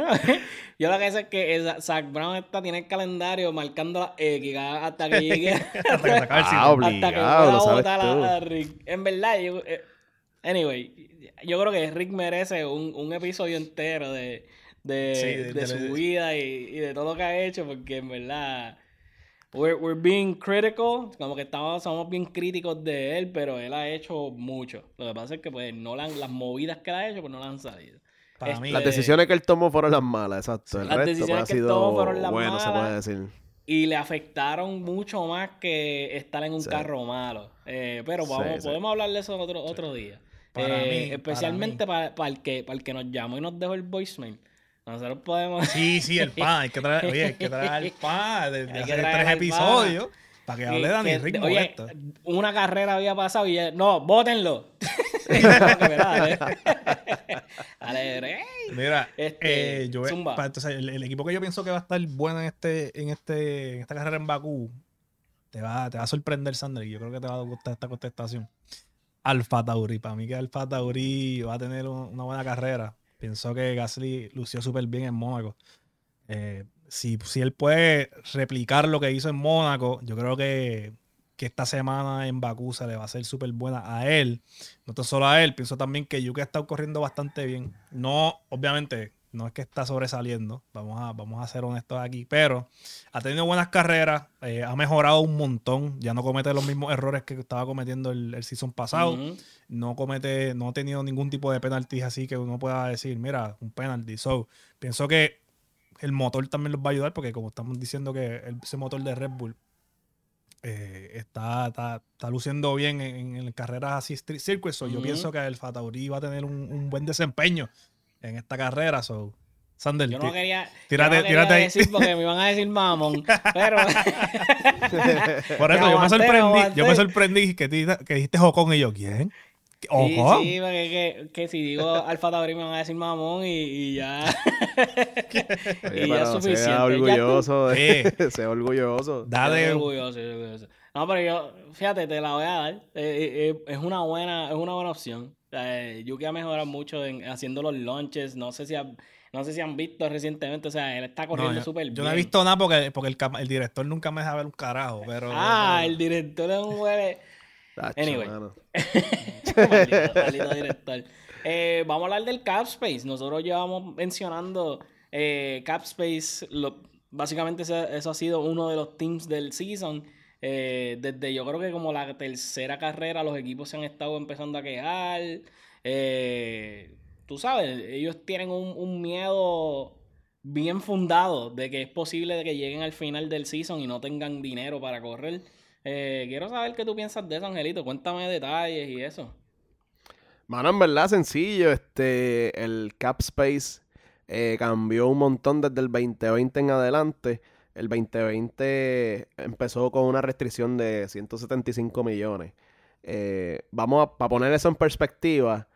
*laughs* Yo lo que sé es que Zach Brown está, tiene el calendario marcando la X hasta que llegue. Hasta que se acabe el Ah, obligado, hasta que votar a, a Rick. En verdad, yo, eh, anyway, yo creo que Rick merece un, un episodio entero de, de, Sí, de- de de- su vida y, y de todo lo que ha hecho, porque en verdad, we're, we're being critical, como que estamos, somos bien críticos de él, pero él ha hecho mucho. Lo que pasa es que pues no le han- las movidas que él ha hecho, pues no le han salido. Para Este, mí, Las decisiones que él tomó fueron las malas, exacto. El Las resto pues, decisiones ha que él sido tomó fueron las bueno, se malas. puede decir. y le afectaron mucho más que estar en un Sí. carro malo. Eh, pero vamos, sí. podemos hablar de eso otro, otro día. Para Eh, mí, para especialmente para, el que, para el que nos llamó y nos dejó el voicemail. Nosotros podemos... Sí, sí, el *laughs* pan. Hay que traer, oye, hay que traer el pan de, de Hay que hace tres episodios para que hable Dani Rick oye, molesto. una carrera había pasado y ya- no, ey. *laughs* *laughs* Mira, Este, eh, yo, zumba. pa- entonces, el, el equipo que yo pienso que va a estar bueno en este, en este, en esta carrera en Bakú, te va, te va a sorprender, Sandra, y yo creo que te va a gustar esta contestación. Alfa Tauri, para mí que Alfa Tauri va a tener un- una buena carrera. Pienso que Gasly lució súper bien en Mónaco. Eh, si, si él puede replicar lo que hizo en Mónaco, yo creo que, que esta semana en Bakú se le va a hacer súper buena a él. No tan solo a él, pienso también que Yuki ha estado corriendo bastante bien. No, obviamente, no es que está sobresaliendo, vamos a, vamos a ser honestos aquí, pero ha tenido buenas carreras, eh, ha mejorado un montón, ya no comete los mismos errores que estaba cometiendo el, el season pasado, no comete, no ha tenido ningún tipo de penaltis así que uno pueda decir, mira, un penalty. So, pienso que el motor también los va a ayudar porque como estamos diciendo que el- ese motor de Red Bull eh, está, está, está luciendo bien en, en carreras así circuit, so, yo Ujú. pienso que el Fatauri va a tener un, un buen desempeño en esta carrera. So, Sander, Yo no quería, tírate- yo no quería tírate ahí. decir porque me iban a decir mamón, pero... *laughs* por eso Me yo me aguanté, me sorprendí, yo me sorprendí que, di- que dijiste Jocón y yo, ¿quién? Sí, ¿Ocon? sí, porque que, que si digo Alfa Tauri me van a decir mamón y, y ya. Oye, *laughs* y ya es suficiente. Sea Ya tú- orgulloso. de- Eh. *laughs* sea orgulloso. Dale, Estoy orgulloso, estoy orgulloso. No, pero yo, fíjate, te la voy a dar. Eh, eh, eh, es una buena, es una buena opción. Eh, Yuki ha mejorado mucho en haciendo los launches. No sé si ha- no sé si han visto recientemente. O sea, él está No, corriendo yo, súper bien. yo no he visto nada porque, porque el, el director nunca me deja ver un carajo, pero... Ah, pero- el director es un huele. Anyway. *laughs* maldito, maldito director. Eh, vamos a hablar del Capspace. Nosotros llevamos mencionando eh, Capspace. Lo, básicamente eso ha sido uno de los teams del season. Eh, desde yo creo que como la tercera carrera los equipos se han estado empezando a quejar. Eh, tú sabes, ellos tienen un, miedo bien fundado de que es posible de que lleguen al final del season y no tengan dinero para correr. Eh, quiero saber qué tú piensas de eso, Angelito. Cuéntame detalles y eso. Mano, en verdad sencillo. Este, el cap space eh, cambió un montón desde el 2020 en adelante. El 2020 empezó con una restricción de 175 millones. Eh, vamos a, para poner eso en perspectiva,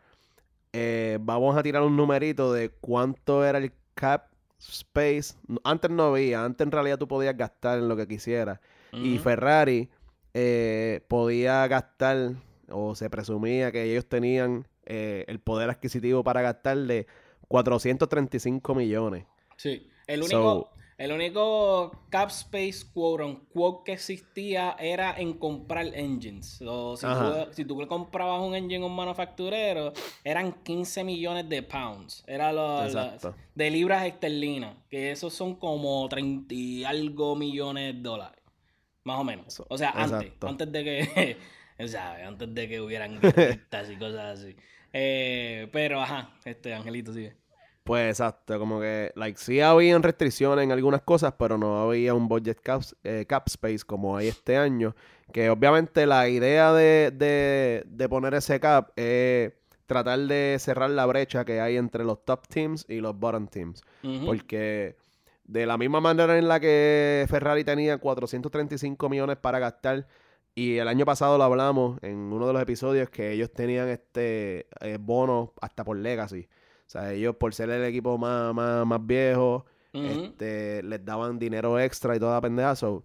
eh, vamos a tirar un numerito de cuánto era el cap space. Antes no había, antes en realidad tú podías gastar en lo que quisieras. Y. Ferrari eh, podía gastar, o se presumía que ellos tenían eh, el poder adquisitivo para gastar de 435 millones. Sí. El único, El único cap space quote unquote que existía era en comprar engines. O si, tú, si tú comprabas un engine a un manufacturero, eran 15 millones de pounds. Era lo, de libras esterlinas. Que esos son como 30 y algo millones de dólares. Más o menos. O sea, antes. exacto. Antes de que. *laughs* o sea, antes de que hubieran *laughs* y cosas así. Eh, pero ajá, este Angelito sigue. Pues exacto, como que, like, sí habían restricciones en algunas cosas, pero no había un budget cap, eh, cap space como hay este año. Que obviamente la idea de, de, de poner ese cap es tratar de cerrar la brecha que hay entre los top teams y los bottom teams. Porque de la misma manera en la que Ferrari tenía 435 millones para gastar, y el año pasado lo hablamos en uno de los episodios que ellos tenían este eh, bonos hasta por Legacy. O sea, ellos por ser el equipo más, más, más viejo, este, les daban dinero extra y toda pendeja. so,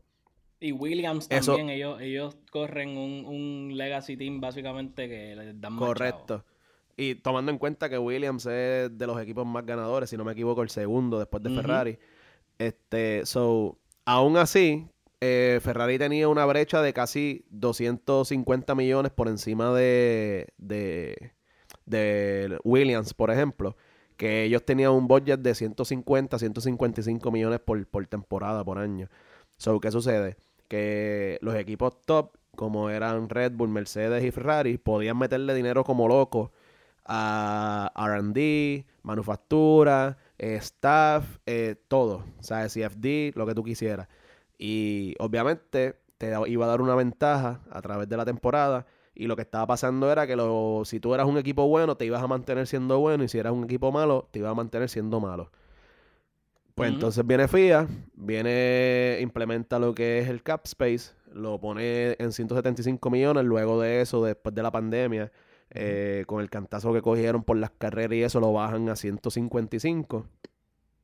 Y Williams Eso- también, ellos, ellos corren un, un legacy team básicamente que les dan correcto. Y tomando en cuenta que Williams es de los equipos más ganadores, si no me equivoco, el segundo después de. Ferrari. Este, so, aún así, eh, Ferrari tenía una brecha de casi 250 millones por encima de, de, de Williams, por ejemplo. Que ellos tenían un budget de 150, 155 millones por, por temporada, por año. So, ¿qué sucede? Que los equipos top, como eran Red Bull, Mercedes y Ferrari, podían meterle dinero como locos a RD, manufactura, eh, staff, eh, todo. O sea, CFD, lo que tú quisieras. Y obviamente te iba a dar una ventaja a través de la temporada. Y lo que estaba pasando era que lo, si tú eras un equipo bueno, te ibas a mantener siendo bueno. Y si eras un equipo malo, te ibas a mantener siendo malo. Pues entonces viene FIA, viene, implementa lo que es el cap space, lo pone en 175 millones. Luego de eso, después de la pandemia, eh, con el cantazo que cogieron por las carreras y eso, lo bajan a 155.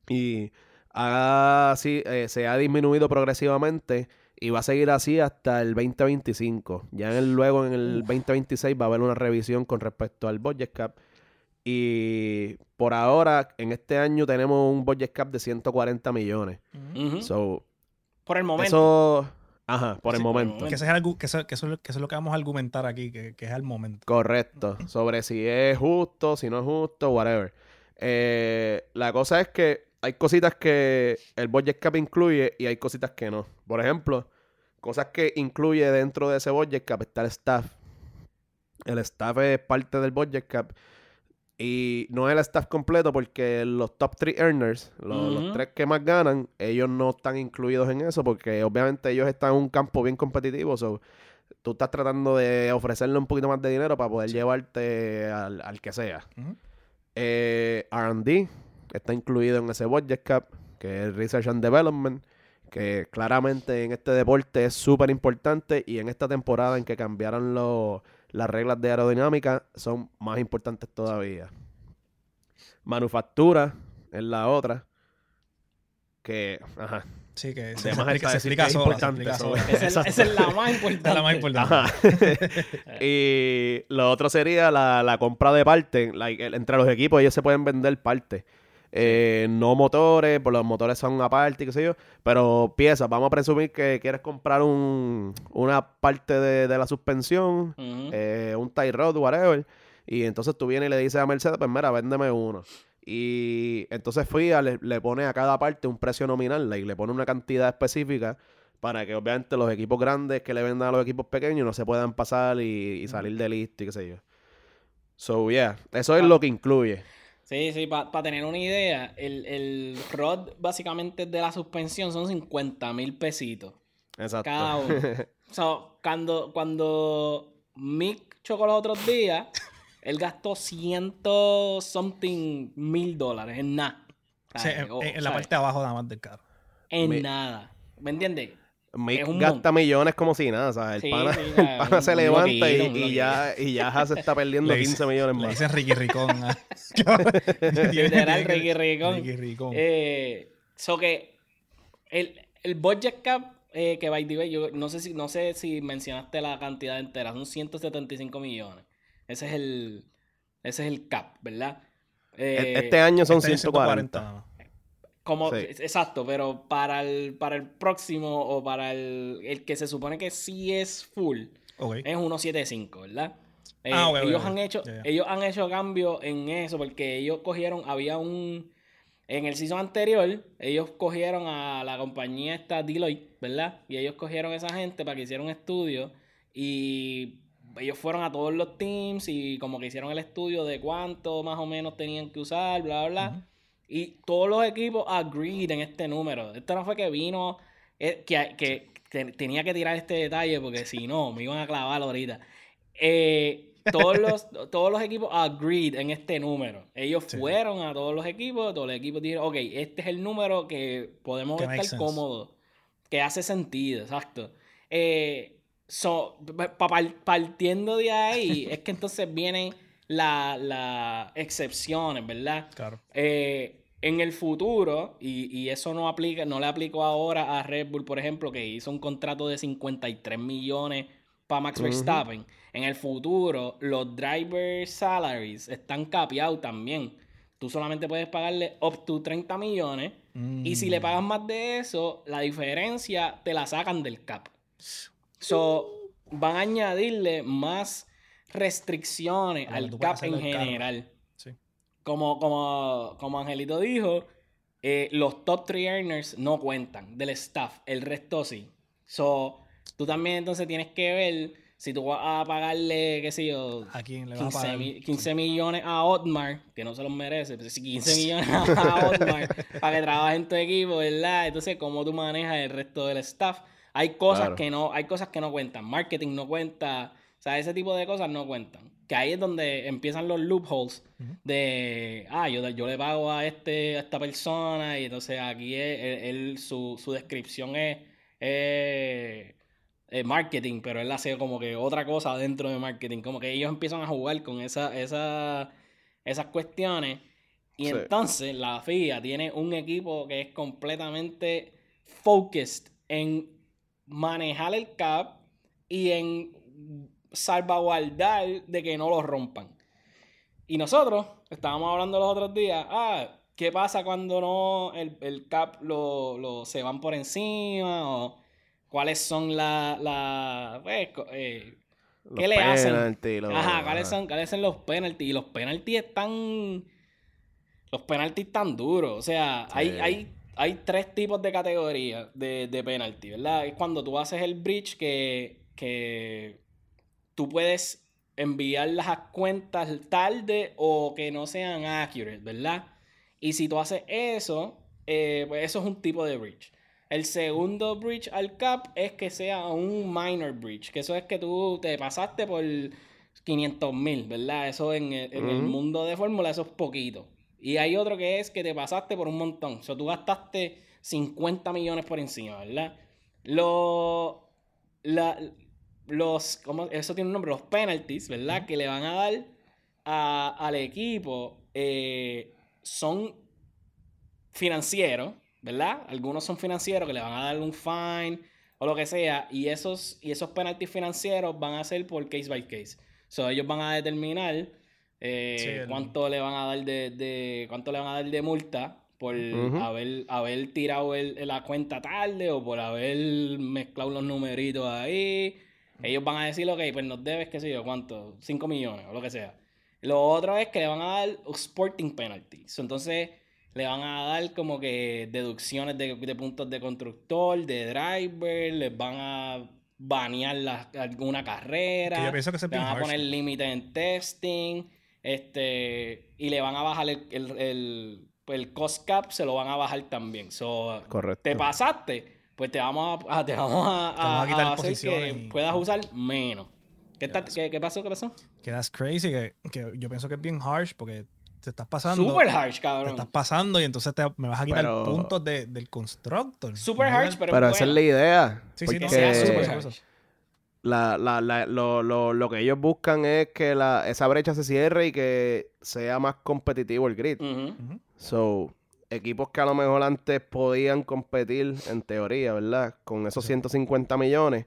Y así, eh, se ha disminuido progresivamente y va a seguir así hasta el 2025. Ya en el, luego en el 2026 va a haber una revisión con respecto al budget cap. Y por ahora, en este año tenemos un budget cap de 140 millones. So, Por el momento. eso, ajá, por el Sí, por el momento. Que, ese es algo- que, eso, que, eso, es lo- que eso es lo que vamos a argumentar aquí, que, que es al momento. Correcto. Sobre si es justo, si no es justo, whatever. Eh, la cosa es que hay cositas que el budget cap incluye y hay cositas que no. Por ejemplo, cosas que incluye dentro de ese budget cap está el staff. El staff es parte del budget cap. Y no es el staff completo porque los top 3 earners, los, tres que más ganan, ellos no están incluidos en eso porque obviamente ellos están en un campo bien competitivo. So, tú estás tratando de ofrecerle un poquito más de dinero para poder llevarte al, al que sea. Ujú. Eh, RD está incluido en ese budget cap, que es Research and Development, que claramente en este deporte es súper importante y en esta temporada en que cambiaron los- las reglas de aerodinámica son más importantes todavía. Manufactura es la otra, que, ajá, Sí, que se, explica, se explica sola, se importante explica sola. *laughs* Esa es, la más importante. La más importante. Ajá. *laughs* y lo otro sería la, la compra de partes. Like, entre los equipos ellos se pueden vender partes. Eh, no motores, pues los motores son aparte y qué sé yo. Pero piezas, vamos a presumir que quieres comprar un, una parte de, de la suspensión, Ujú. eh, un tie rod, whatever. Y entonces tú vienes y le dices a Mercedes, pues mira, véndeme uno. Y entonces FIA le, le pone a cada parte un precio nominal, like, le pone una cantidad específica para que obviamente los equipos grandes que le vendan a los equipos pequeños no se puedan pasar y, y salir de listo y qué sé yo. So, yeah, eso es Ah. lo que incluye. Sí, sí, para tener una idea, el, el rod básicamente de la suspensión son 50 mil pesitos Exacto. cada uno. *laughs* So, cuando, cuando Mick chocó los otros días, él gastó ciento something mil dólares en nada. Sí, ¿Sabes? en, O- en la parte de abajo nada más del carro. En nada. ¿Me entiendes? Mick gasta millones como si nada, ¿sabes? El Sí, pana, sí, *laughs* el ya, pana un- se un levanta y, loquito, un y ya, y ya se está perdiendo *laughs* Le 15 dice- millones Le más. dicen Ricky Ricón. *laughs* Literal, Ricky Ricón. Ricky Ricón. Eh, so que el, el budget cap, eh, que by the way, yo no sé si, no sé si mencionaste la cantidad entera, son 175 millones. Ese es el, ese es el cap, ¿verdad? E- Eh, Este año son Este año 140. Como, Sí. exacto, pero para el, para el próximo o para el, el que se supone que sí es full, es 1.75, ¿verdad? Eh, Ah, ok, ok, ellos han hecho, ya. ellos han hecho cambios en eso, porque ellos cogieron, había un, en el season anterior, ellos cogieron a la compañía esta Deloitte, ¿verdad? Y ellos cogieron a esa gente para que hicieran un estudio y ellos fueron a todos los teams y como que hicieron el estudio de cuánto más o menos tenían que usar, bla, bla. Y todos los equipos agreed en este número. Esto no fue que vino, eh, que, que- que tenía que tirar este detalle porque si no, me iban a clavar ahorita. Eh, todos, *laughs* los, todos los equipos agreed en este número. Ellos Sí. fueron a todos los equipos, todos los equipos dijeron, ok, este es el número que podemos estar cómodos. Que hace sentido, exacto. Eh, so, pa- pa- partiendo de ahí, es que entonces vienen la- las excepciones, ¿verdad? *laughs* Claro. Eh, en el futuro, y, y eso no aplica, no le aplicó ahora a Red Bull, por ejemplo, que hizo un contrato de 53 millones para Max. Verstappen. En el futuro, los driver salaries están capeados también. Tú solamente puedes pagarle up to 30 millones. Y si le Mm. pagas más de eso, la diferencia te la sacan del cap. So, van a añadirle más restricciones al cap en al carro. Como, como, como Angelito dijo, eh, los top 3 earners no cuentan del staff, el resto sí. So, tú también entonces tienes que ver si tú vas a pagarle, qué sé yo, ¿A quién le va a 15, pagar? mi- 15 millones a Otmar, que no se los merece, pero si 15 millones a *laughs* Otmar para que trabaje en tu equipo, ¿verdad? Entonces, ¿cómo tú manejas el resto del staff? Hay cosas Claro. que no, hay cosas que no cuentan. Marketing no cuenta. O sea, ese tipo de cosas no cuentan. Que ahí es donde empiezan los loopholes de, ah, yo, yo le pago a este, a esta persona, y entonces aquí es, él, él- su, su descripción es, es- es marketing, pero él hace como que otra cosa dentro de marketing. Como que ellos empiezan a jugar con esa, esa, esas cuestiones. Y Sí. entonces la FIA tiene un equipo que es completamente focused en manejar el cap y en salvaguardar de que no lo rompan. Y nosotros estábamos hablando los otros días, ah, ¿qué pasa cuando no el, el cap lo, lo- se van por encima? O cuáles son las... La, pues, eh, Los ¿Qué le hacen? los- Ajá, ¿cuáles son, cuáles son los penalties? Y los penalties están. Los penalties están duros. O sea, hay, hay, hay tres tipos de categorías de, de penalty, ¿verdad? Es cuando tú haces el bridge que, que tú puedes enviar las cuentas tarde o que no sean accurate, ¿verdad? Y si tú haces eso, eh, pues eso es un tipo de bridge. El segundo bridge al cap es que sea un minor bridge, que eso es que tú te pasaste por 500 mil, ¿verdad? Eso en, el- en el Ujú. mundo de fórmula, eso es poquito. Y hay otro que es que te pasaste por un montón. O sea, tú gastaste 50 millones por encima, ¿verdad? Lo, la- los, ¿cómo? Eso tiene un nombre, los penalties, ¿verdad? Que le van a dar a- al equipo eh, son financieros, ¿verdad? Algunos son financieros que le van a dar un fine o lo que sea, y esos, y esos penalties financieros van a ser por case by case. So, ellos van a determinar eh, Sí, el- cuánto le van a dar de, de- cuánto le van a dar de multa por haber, haber tirado el- la cuenta tarde o por haber mezclado los numeritos ahí. Ellos van a decir, ok, pues nos debes, qué sé yo, cuánto, 5 millones o lo que sea. Lo otro es que le van a dar sporting penalties. Entonces, le van a dar como que deducciones de, de puntos de constructor, de driver, les van a banear la- alguna carrera. Que yo pienso que le van a harsh. poner límite en testing. Este, y le van a bajar el, el, el, pues, el cost cap, se lo van a bajar también. So, Correcto. te pasaste, pues te vamos a, a- te vamos a, Te vamos a quitar a hacer que y- puedas usar menos. ¿Qué, está- qué, qué pasó? ¿Qué pasó? Que that's crazy, que, que yo pienso que es bien harsh porque te estás pasando. Super harsh, Te cabrón. estás pasando y entonces te, me vas a quitar Pero- puntos de- del constructor. Super harsh, pero, Pero es esa es la idea. Sí, sí, no, sea super harsh. la, la, la- lo, lo, lo que ellos buscan es que la, esa brecha se cierre y que sea más competitivo el grid. So, equipos que a lo mejor antes podían competir, en teoría, ¿verdad? Con esos 150 millones,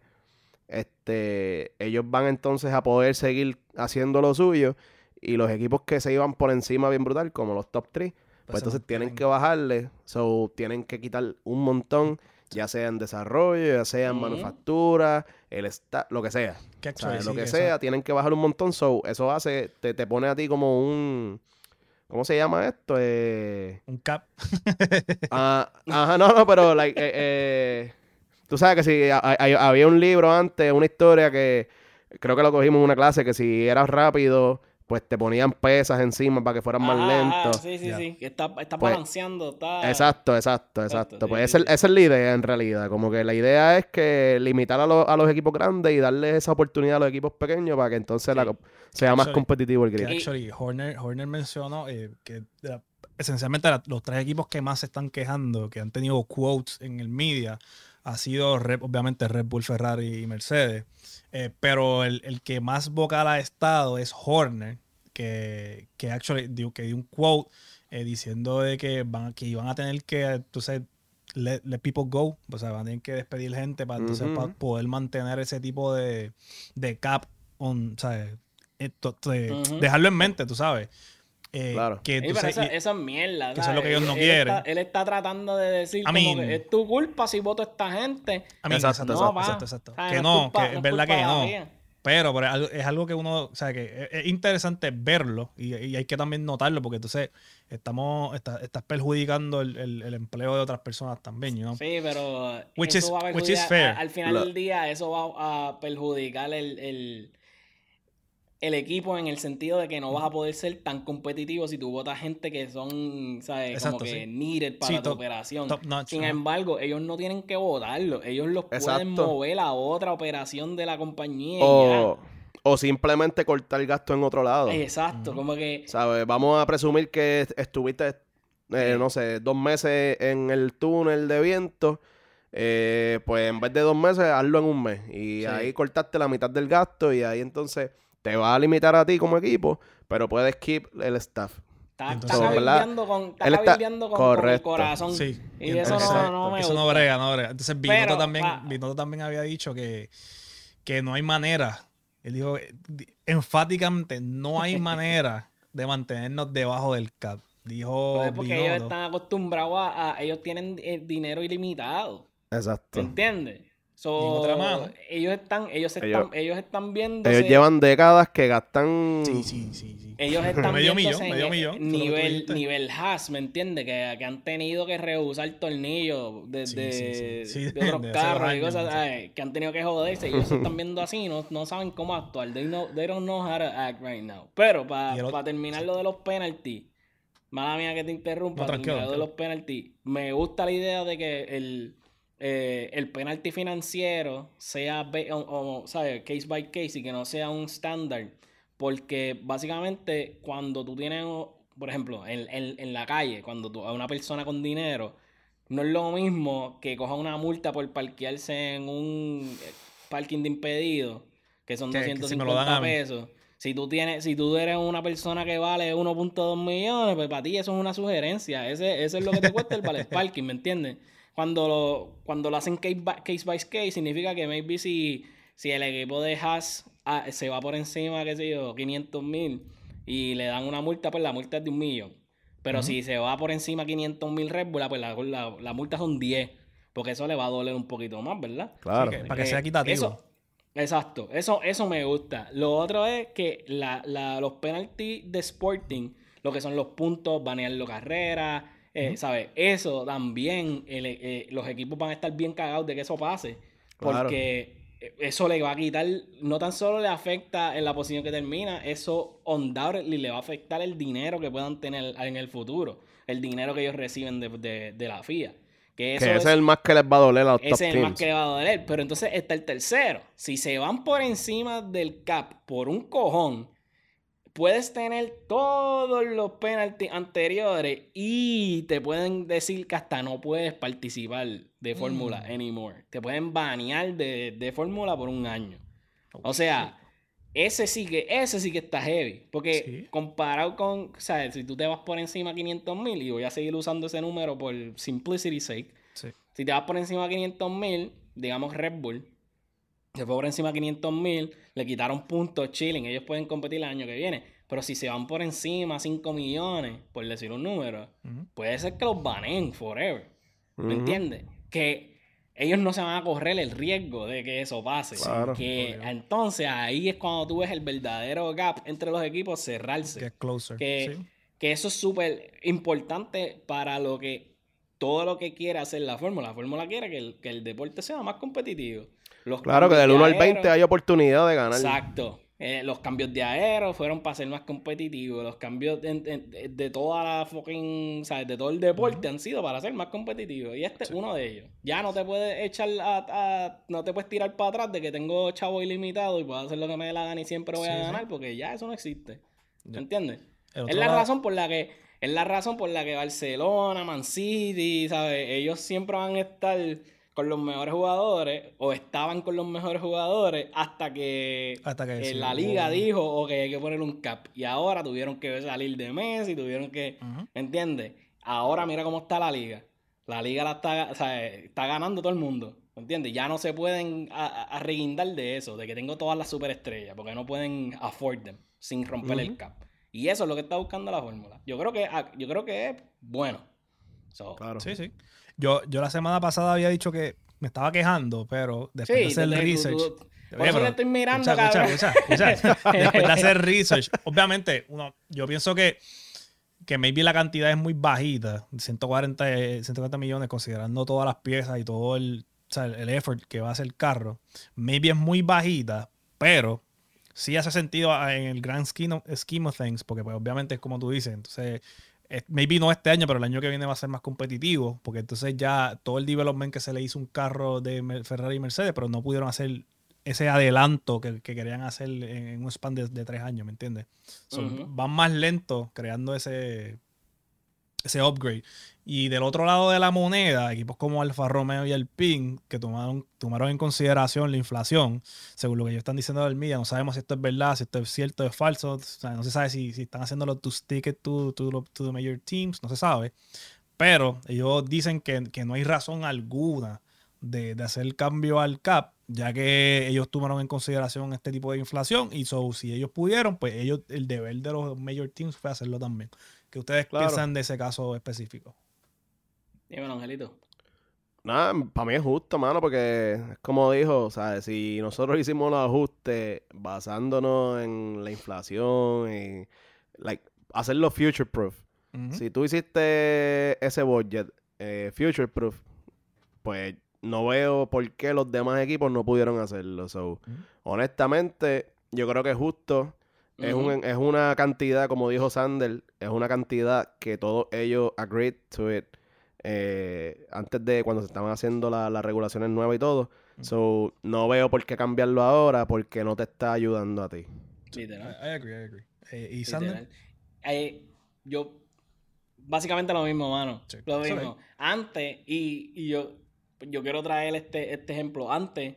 este, ellos van entonces a poder seguir haciendo lo suyo y los equipos que se iban por encima bien brutal, como los top 3, pues entonces tienen que bajarle, so tienen que quitar un montón, ya sea en desarrollo, ya sea en manufactura, el esta- lo que sea. O sea, lo que sea, tienen que bajar un montón, so eso hace, te, te pone a ti como un, ¿cómo se llama esto? Eh, Un cap. *laughs* ah, *laughs* ajá, no, no, pero like, eh, eh, tú sabes que si hay- había un libro antes, una historia que creo que lo cogimos en una clase, que si eras rápido, pues te ponían pesas encima para que fueras más Ajá, lento. ajá, sí, sí, Ya. sí. que Está, está Pues, balanceando. Está... Exacto, exacto, Exacto, exacto. sí, Pues sí, esa, es- sí. esa es la idea en realidad. Como que la idea es que limitar a, los- a los equipos grandes y darles esa oportunidad a los equipos pequeños para que entonces la- Sí. sea más Actually- competitivo el grid. Y- actually, Horner, Horner mencionó eh, que la- esencialmente la- los tres equipos que más se están quejando, que han tenido quotes en el media, ha sido Red- obviamente Red Bull, Ferrari y Mercedes. Eh, pero el, el que más vocal ha estado es Horner, que, que actually dio, que dio un quote eh, diciendo de que, van, que iban a tener que, entonces, let, let people go, o sea, van a tener que despedir gente para entonces Ujú. pa- poder mantener ese tipo de, de cap on, ¿sabes? Esto- te- Ujú. dejarlo en mente, tú sabes. Eh, Claro. que tú sabes- esa, y- esa es mierda. que eso es lo que ellos no Él quieren. Está, él está tratando de decir I como mean- que es tu culpa si voto a esta gente. I mean, Exacto, exacto, no, exacto, pa. exacto, exacto. ¿Sabes? Que no, culpa- que es verdad que no. Pero, pero es, algo, que uno, o sea, que es, es interesante verlo y, y hay que también notarlo porque entonces estamos, está- estás perjudicando el, el- el empleo de otras personas también, you know? Sí, pero Which eso is- va a which is fair. a- Al final del día eso va a perjudicar el, el, el equipo en el sentido de que no vas a poder ser tan competitivo si tú votas gente que son, ¿sabes? Exacto, como que sí. needed para Sí, tu top- operación. top notch, Sin embargo, ellos no tienen que votarlo. Ellos los pueden mover a otra operación de la compañía. y O, o simplemente cortar gasto en otro lado. Exacto, como que... ¿Sabes? Vamos a presumir que est- estuviste, eh, Sí. no sé, dos meses en el túnel de viento. eh, pues en vez de dos meses, hazlo en un mes. Y Sí. ahí cortaste la mitad del gasto y ahí entonces te va a limitar a ti como equipo, pero puedes keep el staff. Está, Entonces, está ¿verdad? cabildeando con, está Él está- con, con el corazón. Sí. Y, Y eso no, no me eso no brega, no brega. Entonces Binotto también, Binotto también había dicho que, que no hay manera. Él dijo di- enfáticamente, no hay *laughs* manera de mantenernos debajo del cap. Dijo Pues porque ellos están acostumbrados a, a- ellos tienen eh, dinero ilimitado, Exacto. ¿me entiendes? So, Y en otra mano. ellos están, ellos están, ellos están viendo Ellos llevan décadas que gastan... Sí, sí, sí, sí. ellos *laughs* están Medio millón, en medio tú nivel, nivel Haas, ¿me entiendes? Que, que han tenido que rehusar tornillos de, Sí, de, sí, sí. Sí, de *laughs* otros de carros y cosas sí. ay, que han tenido que joderse. Y ellos se están *laughs* viendo así, no, no saben cómo actuar. They, know, they don't know how to act right now. Pero para otro- terminar lo de los penalties, mala mía que te interrumpa, No, tranquilo, terminar lo de los penalties, me gusta la idea de que el, eh, el penalti financiero sea, o, o, ¿sabes? case by case y que no sea un estándar. Porque básicamente cuando tú tienes, por ejemplo, en, en- en la calle, cuando tú a una persona con dinero, no es lo mismo que coja una multa por parquearse en un eh, parking de impedido, que son Que- que si 250 me lo dan a mí. pesos. Si tú tienes, si tú eres una persona que vale 1.2 millones, pues para ti eso es una sugerencia. Ese, eso es lo que te cuesta el valet parking, ¿me entiendes? Cuando lo, cuando lo hacen case by, case by case, significa que maybe si, si el equipo de Haas ah, se va por encima, qué sé yo, 500 mil y le dan una multa, pues la multa es de un millón. Pero si se va por encima 500 mil Red Bull, pues la, la, la multa son 10. Porque eso le va a doler un poquito más, ¿verdad? Claro. Que- para que sea equitativo. Eso, exacto, eso, eso me gusta. Lo otro es que la, la- los penalties de Sporting, lo que son los puntos, banearlo carrera, eh, ¿sabes? Eso también, el- eh, los equipos van a estar bien cagados de que eso pase. Claro. Porque eso le va a quitar, no tan solo le afecta en la posición que termina, eso undoubtedly le va a afectar el dinero que puedan tener en el futuro. El dinero que ellos reciben de, de- de la FIA. Que eso Que ese es el más que les va a doler a los top ese es el más que le va a doler. Pero entonces está el tercero. Si se van por encima del cap por un cojón, puedes tener todos los penaltis anteriores y te pueden decir que hasta no puedes participar de fórmula Mm. anymore. Te pueden banear de, de fórmula por un año. O sea, ese sí que, ese sí que está heavy. Porque Sí. comparado con, o sea, si tú te vas por encima de 500 mil, y voy a seguir usando ese número por simplicity sake, Sí. si te vas por encima de 500 mil, digamos Red Bull, se fue por encima de 500 mil, le quitaron puntos chilling, ellos pueden competir el año que viene. Pero si se van por encima 5 millones, por decir un número, puede ser que los baneen forever. ¿Me Ujú. entiendes? Que ellos no se van a correr el riesgo de que eso pase. Claro. que Obvio. entonces ahí es cuando tú ves el verdadero gap entre los equipos cerrarse. Get closer. Que, sí. que eso es súper importante para lo que todo lo que quiere hacer la fórmula. La fórmula quiere que el, que el deporte sea más competitivo. Los Claro que del de 1 al aero- 20 hay oportunidad de ganar. Exacto. Eh, los cambios de aero fueron para ser más competitivos. Los cambios de, de- de toda la fucking. ¿sabes? De todo el deporte han sido para ser más competitivos. Y este es uno de ellos. Ya no te puedes echar a, a- No te puedes tirar para atrás de que tengo chavo ilimitado y puedo hacer lo que me dé la gana y siempre voy Sí, a sí. ganar porque ya eso no existe. ¿Me entiendes? Es la lado- razón por la que. Es la razón por la que Barcelona, Man City, ¿sabes? Ellos siempre van a estar con los mejores jugadores o estaban con los mejores jugadores hasta que, Hasta que eh, sí, la liga dijo o que hay que poner un cap. Y ahora tuvieron que salir de Messi, tuvieron que. ¿Me entiendes? Ahora mira cómo está la liga. La liga la está, o sea, está ganando todo el mundo. ¿Me entiendes? Ya no se pueden arreguindar de eso, de que tengo todas las superestrellas, porque no pueden afford them sin romper el cap. Y eso es lo que está buscando la fórmula. Yo creo que, ah, yo creo que es bueno. So, Claro. Sí, sí. Yo, yo la semana pasada había dicho que me estaba quejando, pero después de hacer el tú- research. tú- por eso te estoy mirando, escucha, escucha, escucha. *laughs* Después de hacer research, obviamente, uno, yo pienso que, que maybe la cantidad es muy bajita, 140, eh, 140 millones, considerando todas las piezas y todo el, o sea, el effort que va a hacer el carro. Maybe es muy bajita, pero sí hace sentido en el grand scheme of, scheme of things, porque pues, obviamente es como tú dices, entonces maybe no este año, pero el año que viene va a ser más competitivo, porque entonces ya todo el development que se le hizo un carro de Ferrari y Mercedes, pero no pudieron hacer ese adelanto que, que querían hacer en, un span de, de tres años, ¿me entiendes? So. Van más lentos creando ese, ese upgrade. Y del otro lado de la moneda, equipos como Alfa Romeo y Alpine, que tomaron, tomaron en consideración la inflación, según lo que ellos están diciendo del media, no sabemos si esto es verdad, si esto es cierto, es falso, no se sabe si, si están haciendo los tus tickets to, to, to the major teams, no se sabe. Pero ellos dicen que, que no hay razón alguna de, de hacer el cambio al cap, ya que ellos tomaron en consideración este tipo de inflación y so, si ellos pudieron, pues ellos el deber de los major teams fue hacerlo también. ¿Qué ustedes Claro. piensan de ese caso específico? Dímelo, Angelito. Nada, para mí es justo, mano, porque es como dijo, ¿sabes? Si nosotros hicimos los ajustes basándonos en la inflación y, like, hacerlo future proof. Si tú hiciste ese budget eh, future proof, pues no veo por qué los demás equipos no pudieron hacerlo. So, honestamente, yo creo que es justo. Es, un- es una cantidad, como dijo Sander, es una cantidad que todos ellos agreed to it eh, antes de cuando se estaban haciendo la- las regulaciones nuevas y todo. So, no veo por qué cambiarlo ahora porque no te está ayudando a ti. Literal. I, I agree, I agree. Eh, ¿Y. Sander? Eh, yo, básicamente lo mismo, mano. Sí, Lo mismo. Antes, y, y yo, yo quiero traer este, este ejemplo. Antes.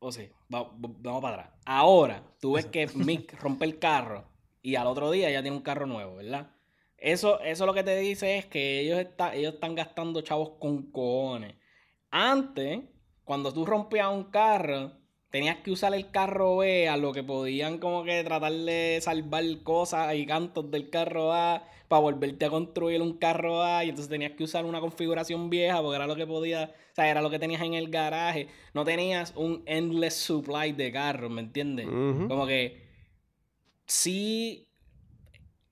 O sea, va- va- vamos para atrás. Ahora, tú ves que Mick rompe el carro y al otro día ya tiene un carro nuevo, ¿verdad? Eso, eso lo que te dice es que ellos, está, ellos están gastando chavos con cojones. Antes, cuando tú rompías un carro, tenías que usar el carro B a lo que podían como que tratar de salvar cosas y cantos del carro A para volverte a construir un carro A y entonces tenías que usar una configuración vieja porque era lo que podías, o sea, era lo que tenías en el garaje. No tenías un endless supply de carros, ¿me entiendes? Como que sí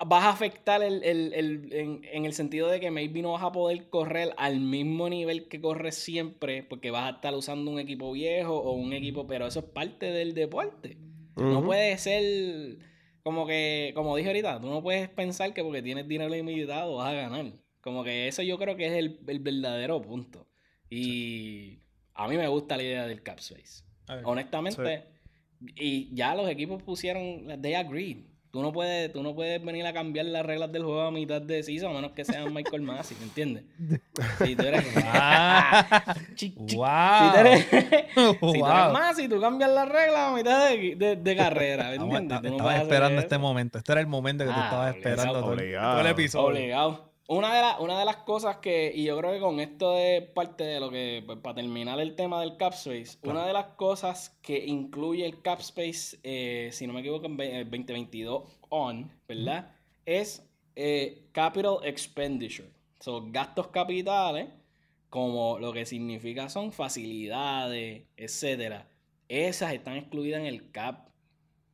vas a afectar el, el- el- en, en el sentido de que maybe no vas a poder correr al mismo nivel que corres siempre porque vas a estar usando un equipo viejo o un equipo, pero eso es parte del deporte. No puede ser como que, como dije ahorita, tú no puedes pensar que porque tienes dinero ilimitado vas a ganar. Como que eso yo creo que es el, el verdadero punto. Y a mí me gusta la idea del cap space. Honestamente, y ya los equipos pusieron, they agreed. Tú no puedes, tú no puedes venir a cambiar las reglas del juego a mitad de season a menos que sean Michael Massey, ¿me entiendes? *laughs* Si tú eres... Ah. *laughs* Si tú eres, *laughs* si tú. Massey, tú cambias las reglas a mitad de, de- de carrera, ¿me entiendes? Tú no estaba puedes hacer esperando este momento. Este era el momento que tú Ah, estabas obligado, esperando todo el, obligado. todo el episodio. Obligado. Una de, las una de las cosas que, y yo creo que con esto es parte de lo que, pues, para terminar el tema del cap space, una de las cosas que incluye el cap space, eh, si no me equivoco, en ve- eh, 2022 on, ¿verdad? Es eh, capital expenditure. Son gastos capitales, como lo que significa son facilidades, etcétera. Esas están excluidas en el cap.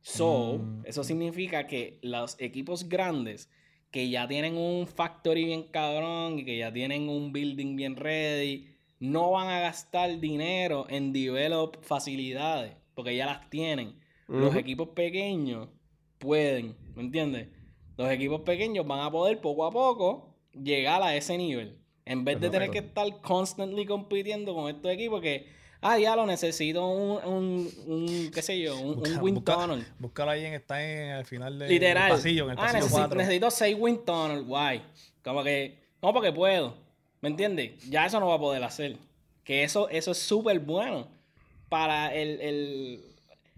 So, Mm. eso significa que los equipos grandes que ya tienen un factory bien cabrón y que ya tienen un building bien ready, no van a gastar dinero en develop facilidades, porque ya las tienen. Los equipos pequeños pueden, ¿me entiendes? Los equipos pequeños van a poder poco a poco llegar a ese nivel. En vez de tener que estar constantly compitiendo con estos equipos que, ah, ya lo necesito un, un, un, qué sé yo, un, un wind busca- tunnel. Búscalo ahí en, está en el final del, Literal. pasillo, en el ah, pasillo necesito, 4. necesito seis wind tunnel, guay. Como que, no porque puedo. ¿Me entiendes? Ya eso no va a poder hacer. Que eso, eso es súper bueno para el, el-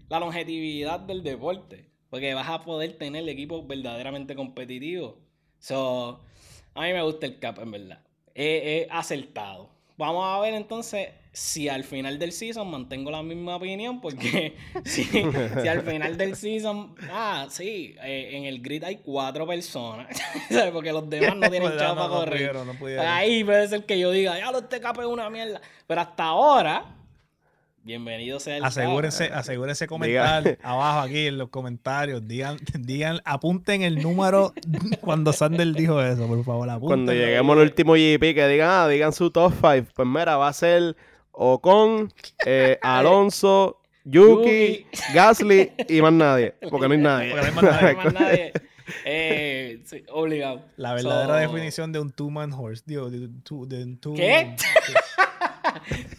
la longevidad del deporte. Porque vas a poder tener equipos verdaderamente competitivos. So, a mí me gusta el cap, en verdad. He, he acertado. Vamos a ver entonces si al final del season mantengo la misma opinión, porque *laughs* si, si al final del season, ah, sí, eh, en el grid hay cuatro personas, *laughs* ¿sabes? porque los demás no tienen *laughs* chavo no, no correr. pudieron, no pudieron. Ahí puede ser que yo diga, ya lo este cap es una mierda. Pero hasta ahora, bienvenido sea el. Asegúrense, asegúrense comentar abajo aquí en los comentarios. Digan, digan, apunten el número *laughs* cuando Sander dijo eso, por favor. Apúntenlo. Cuando lleguemos al último GP, que digan, ah, digan su top 5. Pues mira, va a ser Ocon, eh, *laughs* Alonso, Yuki. Gasly y más *laughs* nadie. Porque no hay nadie. Porque no hay más nadie. Más. Eh, sí, obligado. La verdadera So- definición de un two-man horse. Digo, de, un two- de un two- ¿Qué?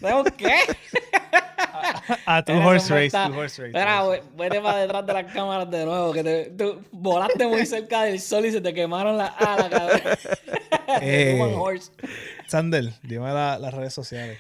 ¿Tengo qué? Two Eres horse race, two horse race. Espera, vete para detrás de las cámaras de nuevo, que te, tú volaste muy cerca del sol y se te quemaron las alas, cabrón. *laughs* Eh. Horse. Sander, dime la- las redes sociales.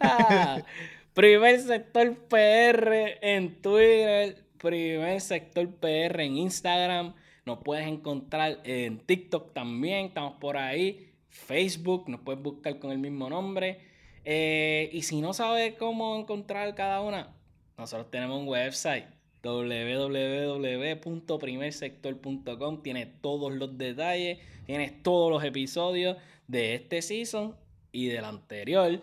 Ah, *laughs* primer sector PR en Twitter, primer sector PR en Instagram. Nos puedes encontrar en TikTok también, estamos por ahí. Facebook, nos puedes buscar con el mismo nombre. Eh, y si no sabes cómo encontrar cada una, nosotros tenemos un website www.primersector.com. Tiene todos los detalles, tienes todos los episodios de este season y del anterior.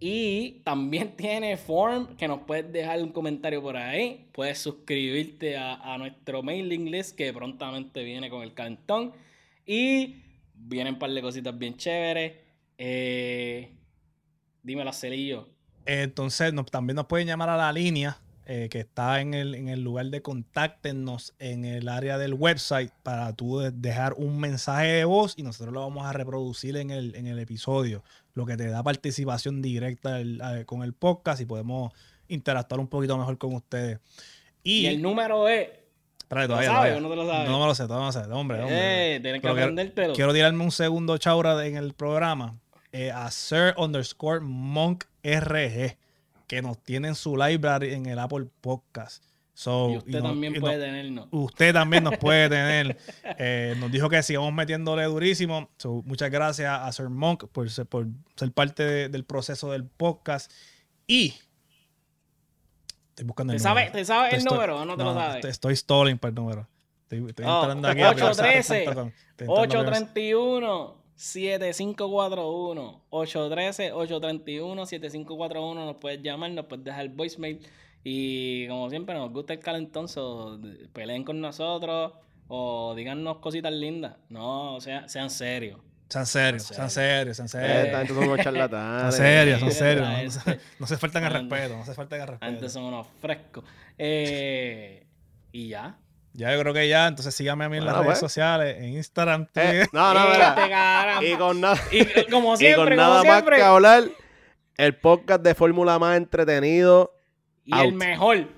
Y también *laughs* tiene form que nos puedes dejar un comentario por ahí. Puedes suscribirte a, a nuestro mailing list que prontamente viene con el cantón. Y vienen un par de cositas bien chéveres. Eh, dímelo, Celillo. Eh, Entonces, nos- también nos pueden llamar a la línea eh, que está en el, en el lugar de contáctenos en el área del website para tú de- dejar un mensaje de voz y nosotros lo vamos a reproducir en el, en el episodio, lo que te da participación directa eh, con el podcast y podemos interactuar un poquito mejor con ustedes. Y, Y el número es. ¿Lo sabes o no te lo sabes? No me lo sé, todavía no lo sé. Hombre, hombre. Eh, tienes que aprendértelo. Quiero tirarme un segundo chaura en el programa eh, a Sir underscore Monk RG, que nos tiene en su library en el Apple Podcast. So, y usted y también y no- puede tenernos. Usted también nos puede *laughs* tener. Eh, nos dijo que sigamos metiéndole durísimo. So, muchas gracias a Sir Monk por ser, por ser parte de- del proceso del podcast. Y. Estoy buscando el ¿Te sabes, número. ¿te sabes el Estoy- número o no te lo sabes? Estoy, stalling para el número. Estoy, estoy Oh, entrando aquí a 813, primersector.com. Estoy entrando a primersector. 831 7541 813 831 7541 nos puedes llamar, nos puedes dejar voicemail y como siempre nos gusta el calentón, so, peleen con nosotros o díganos cositas lindas. No, o sea, sean serios. Sean serios, sean serios, sean Eh, serios. gente son unos Son charlatanes. serios, son Eh, serios. *laughs* No, se faltan el Ande- respeto, no se faltan el respeto. Antes son unos frescos. Eh, y ya. Ya yo creo que ya, entonces síganme a mí en las redes pues. sociales, en Instagram, Eh, Twitter. no, no, mira. Y con nada. Y como *laughs* Y siempre, con como nada más siempre. que hablar, el podcast de Fórmula más entretenido. Y el mejor. *laughs*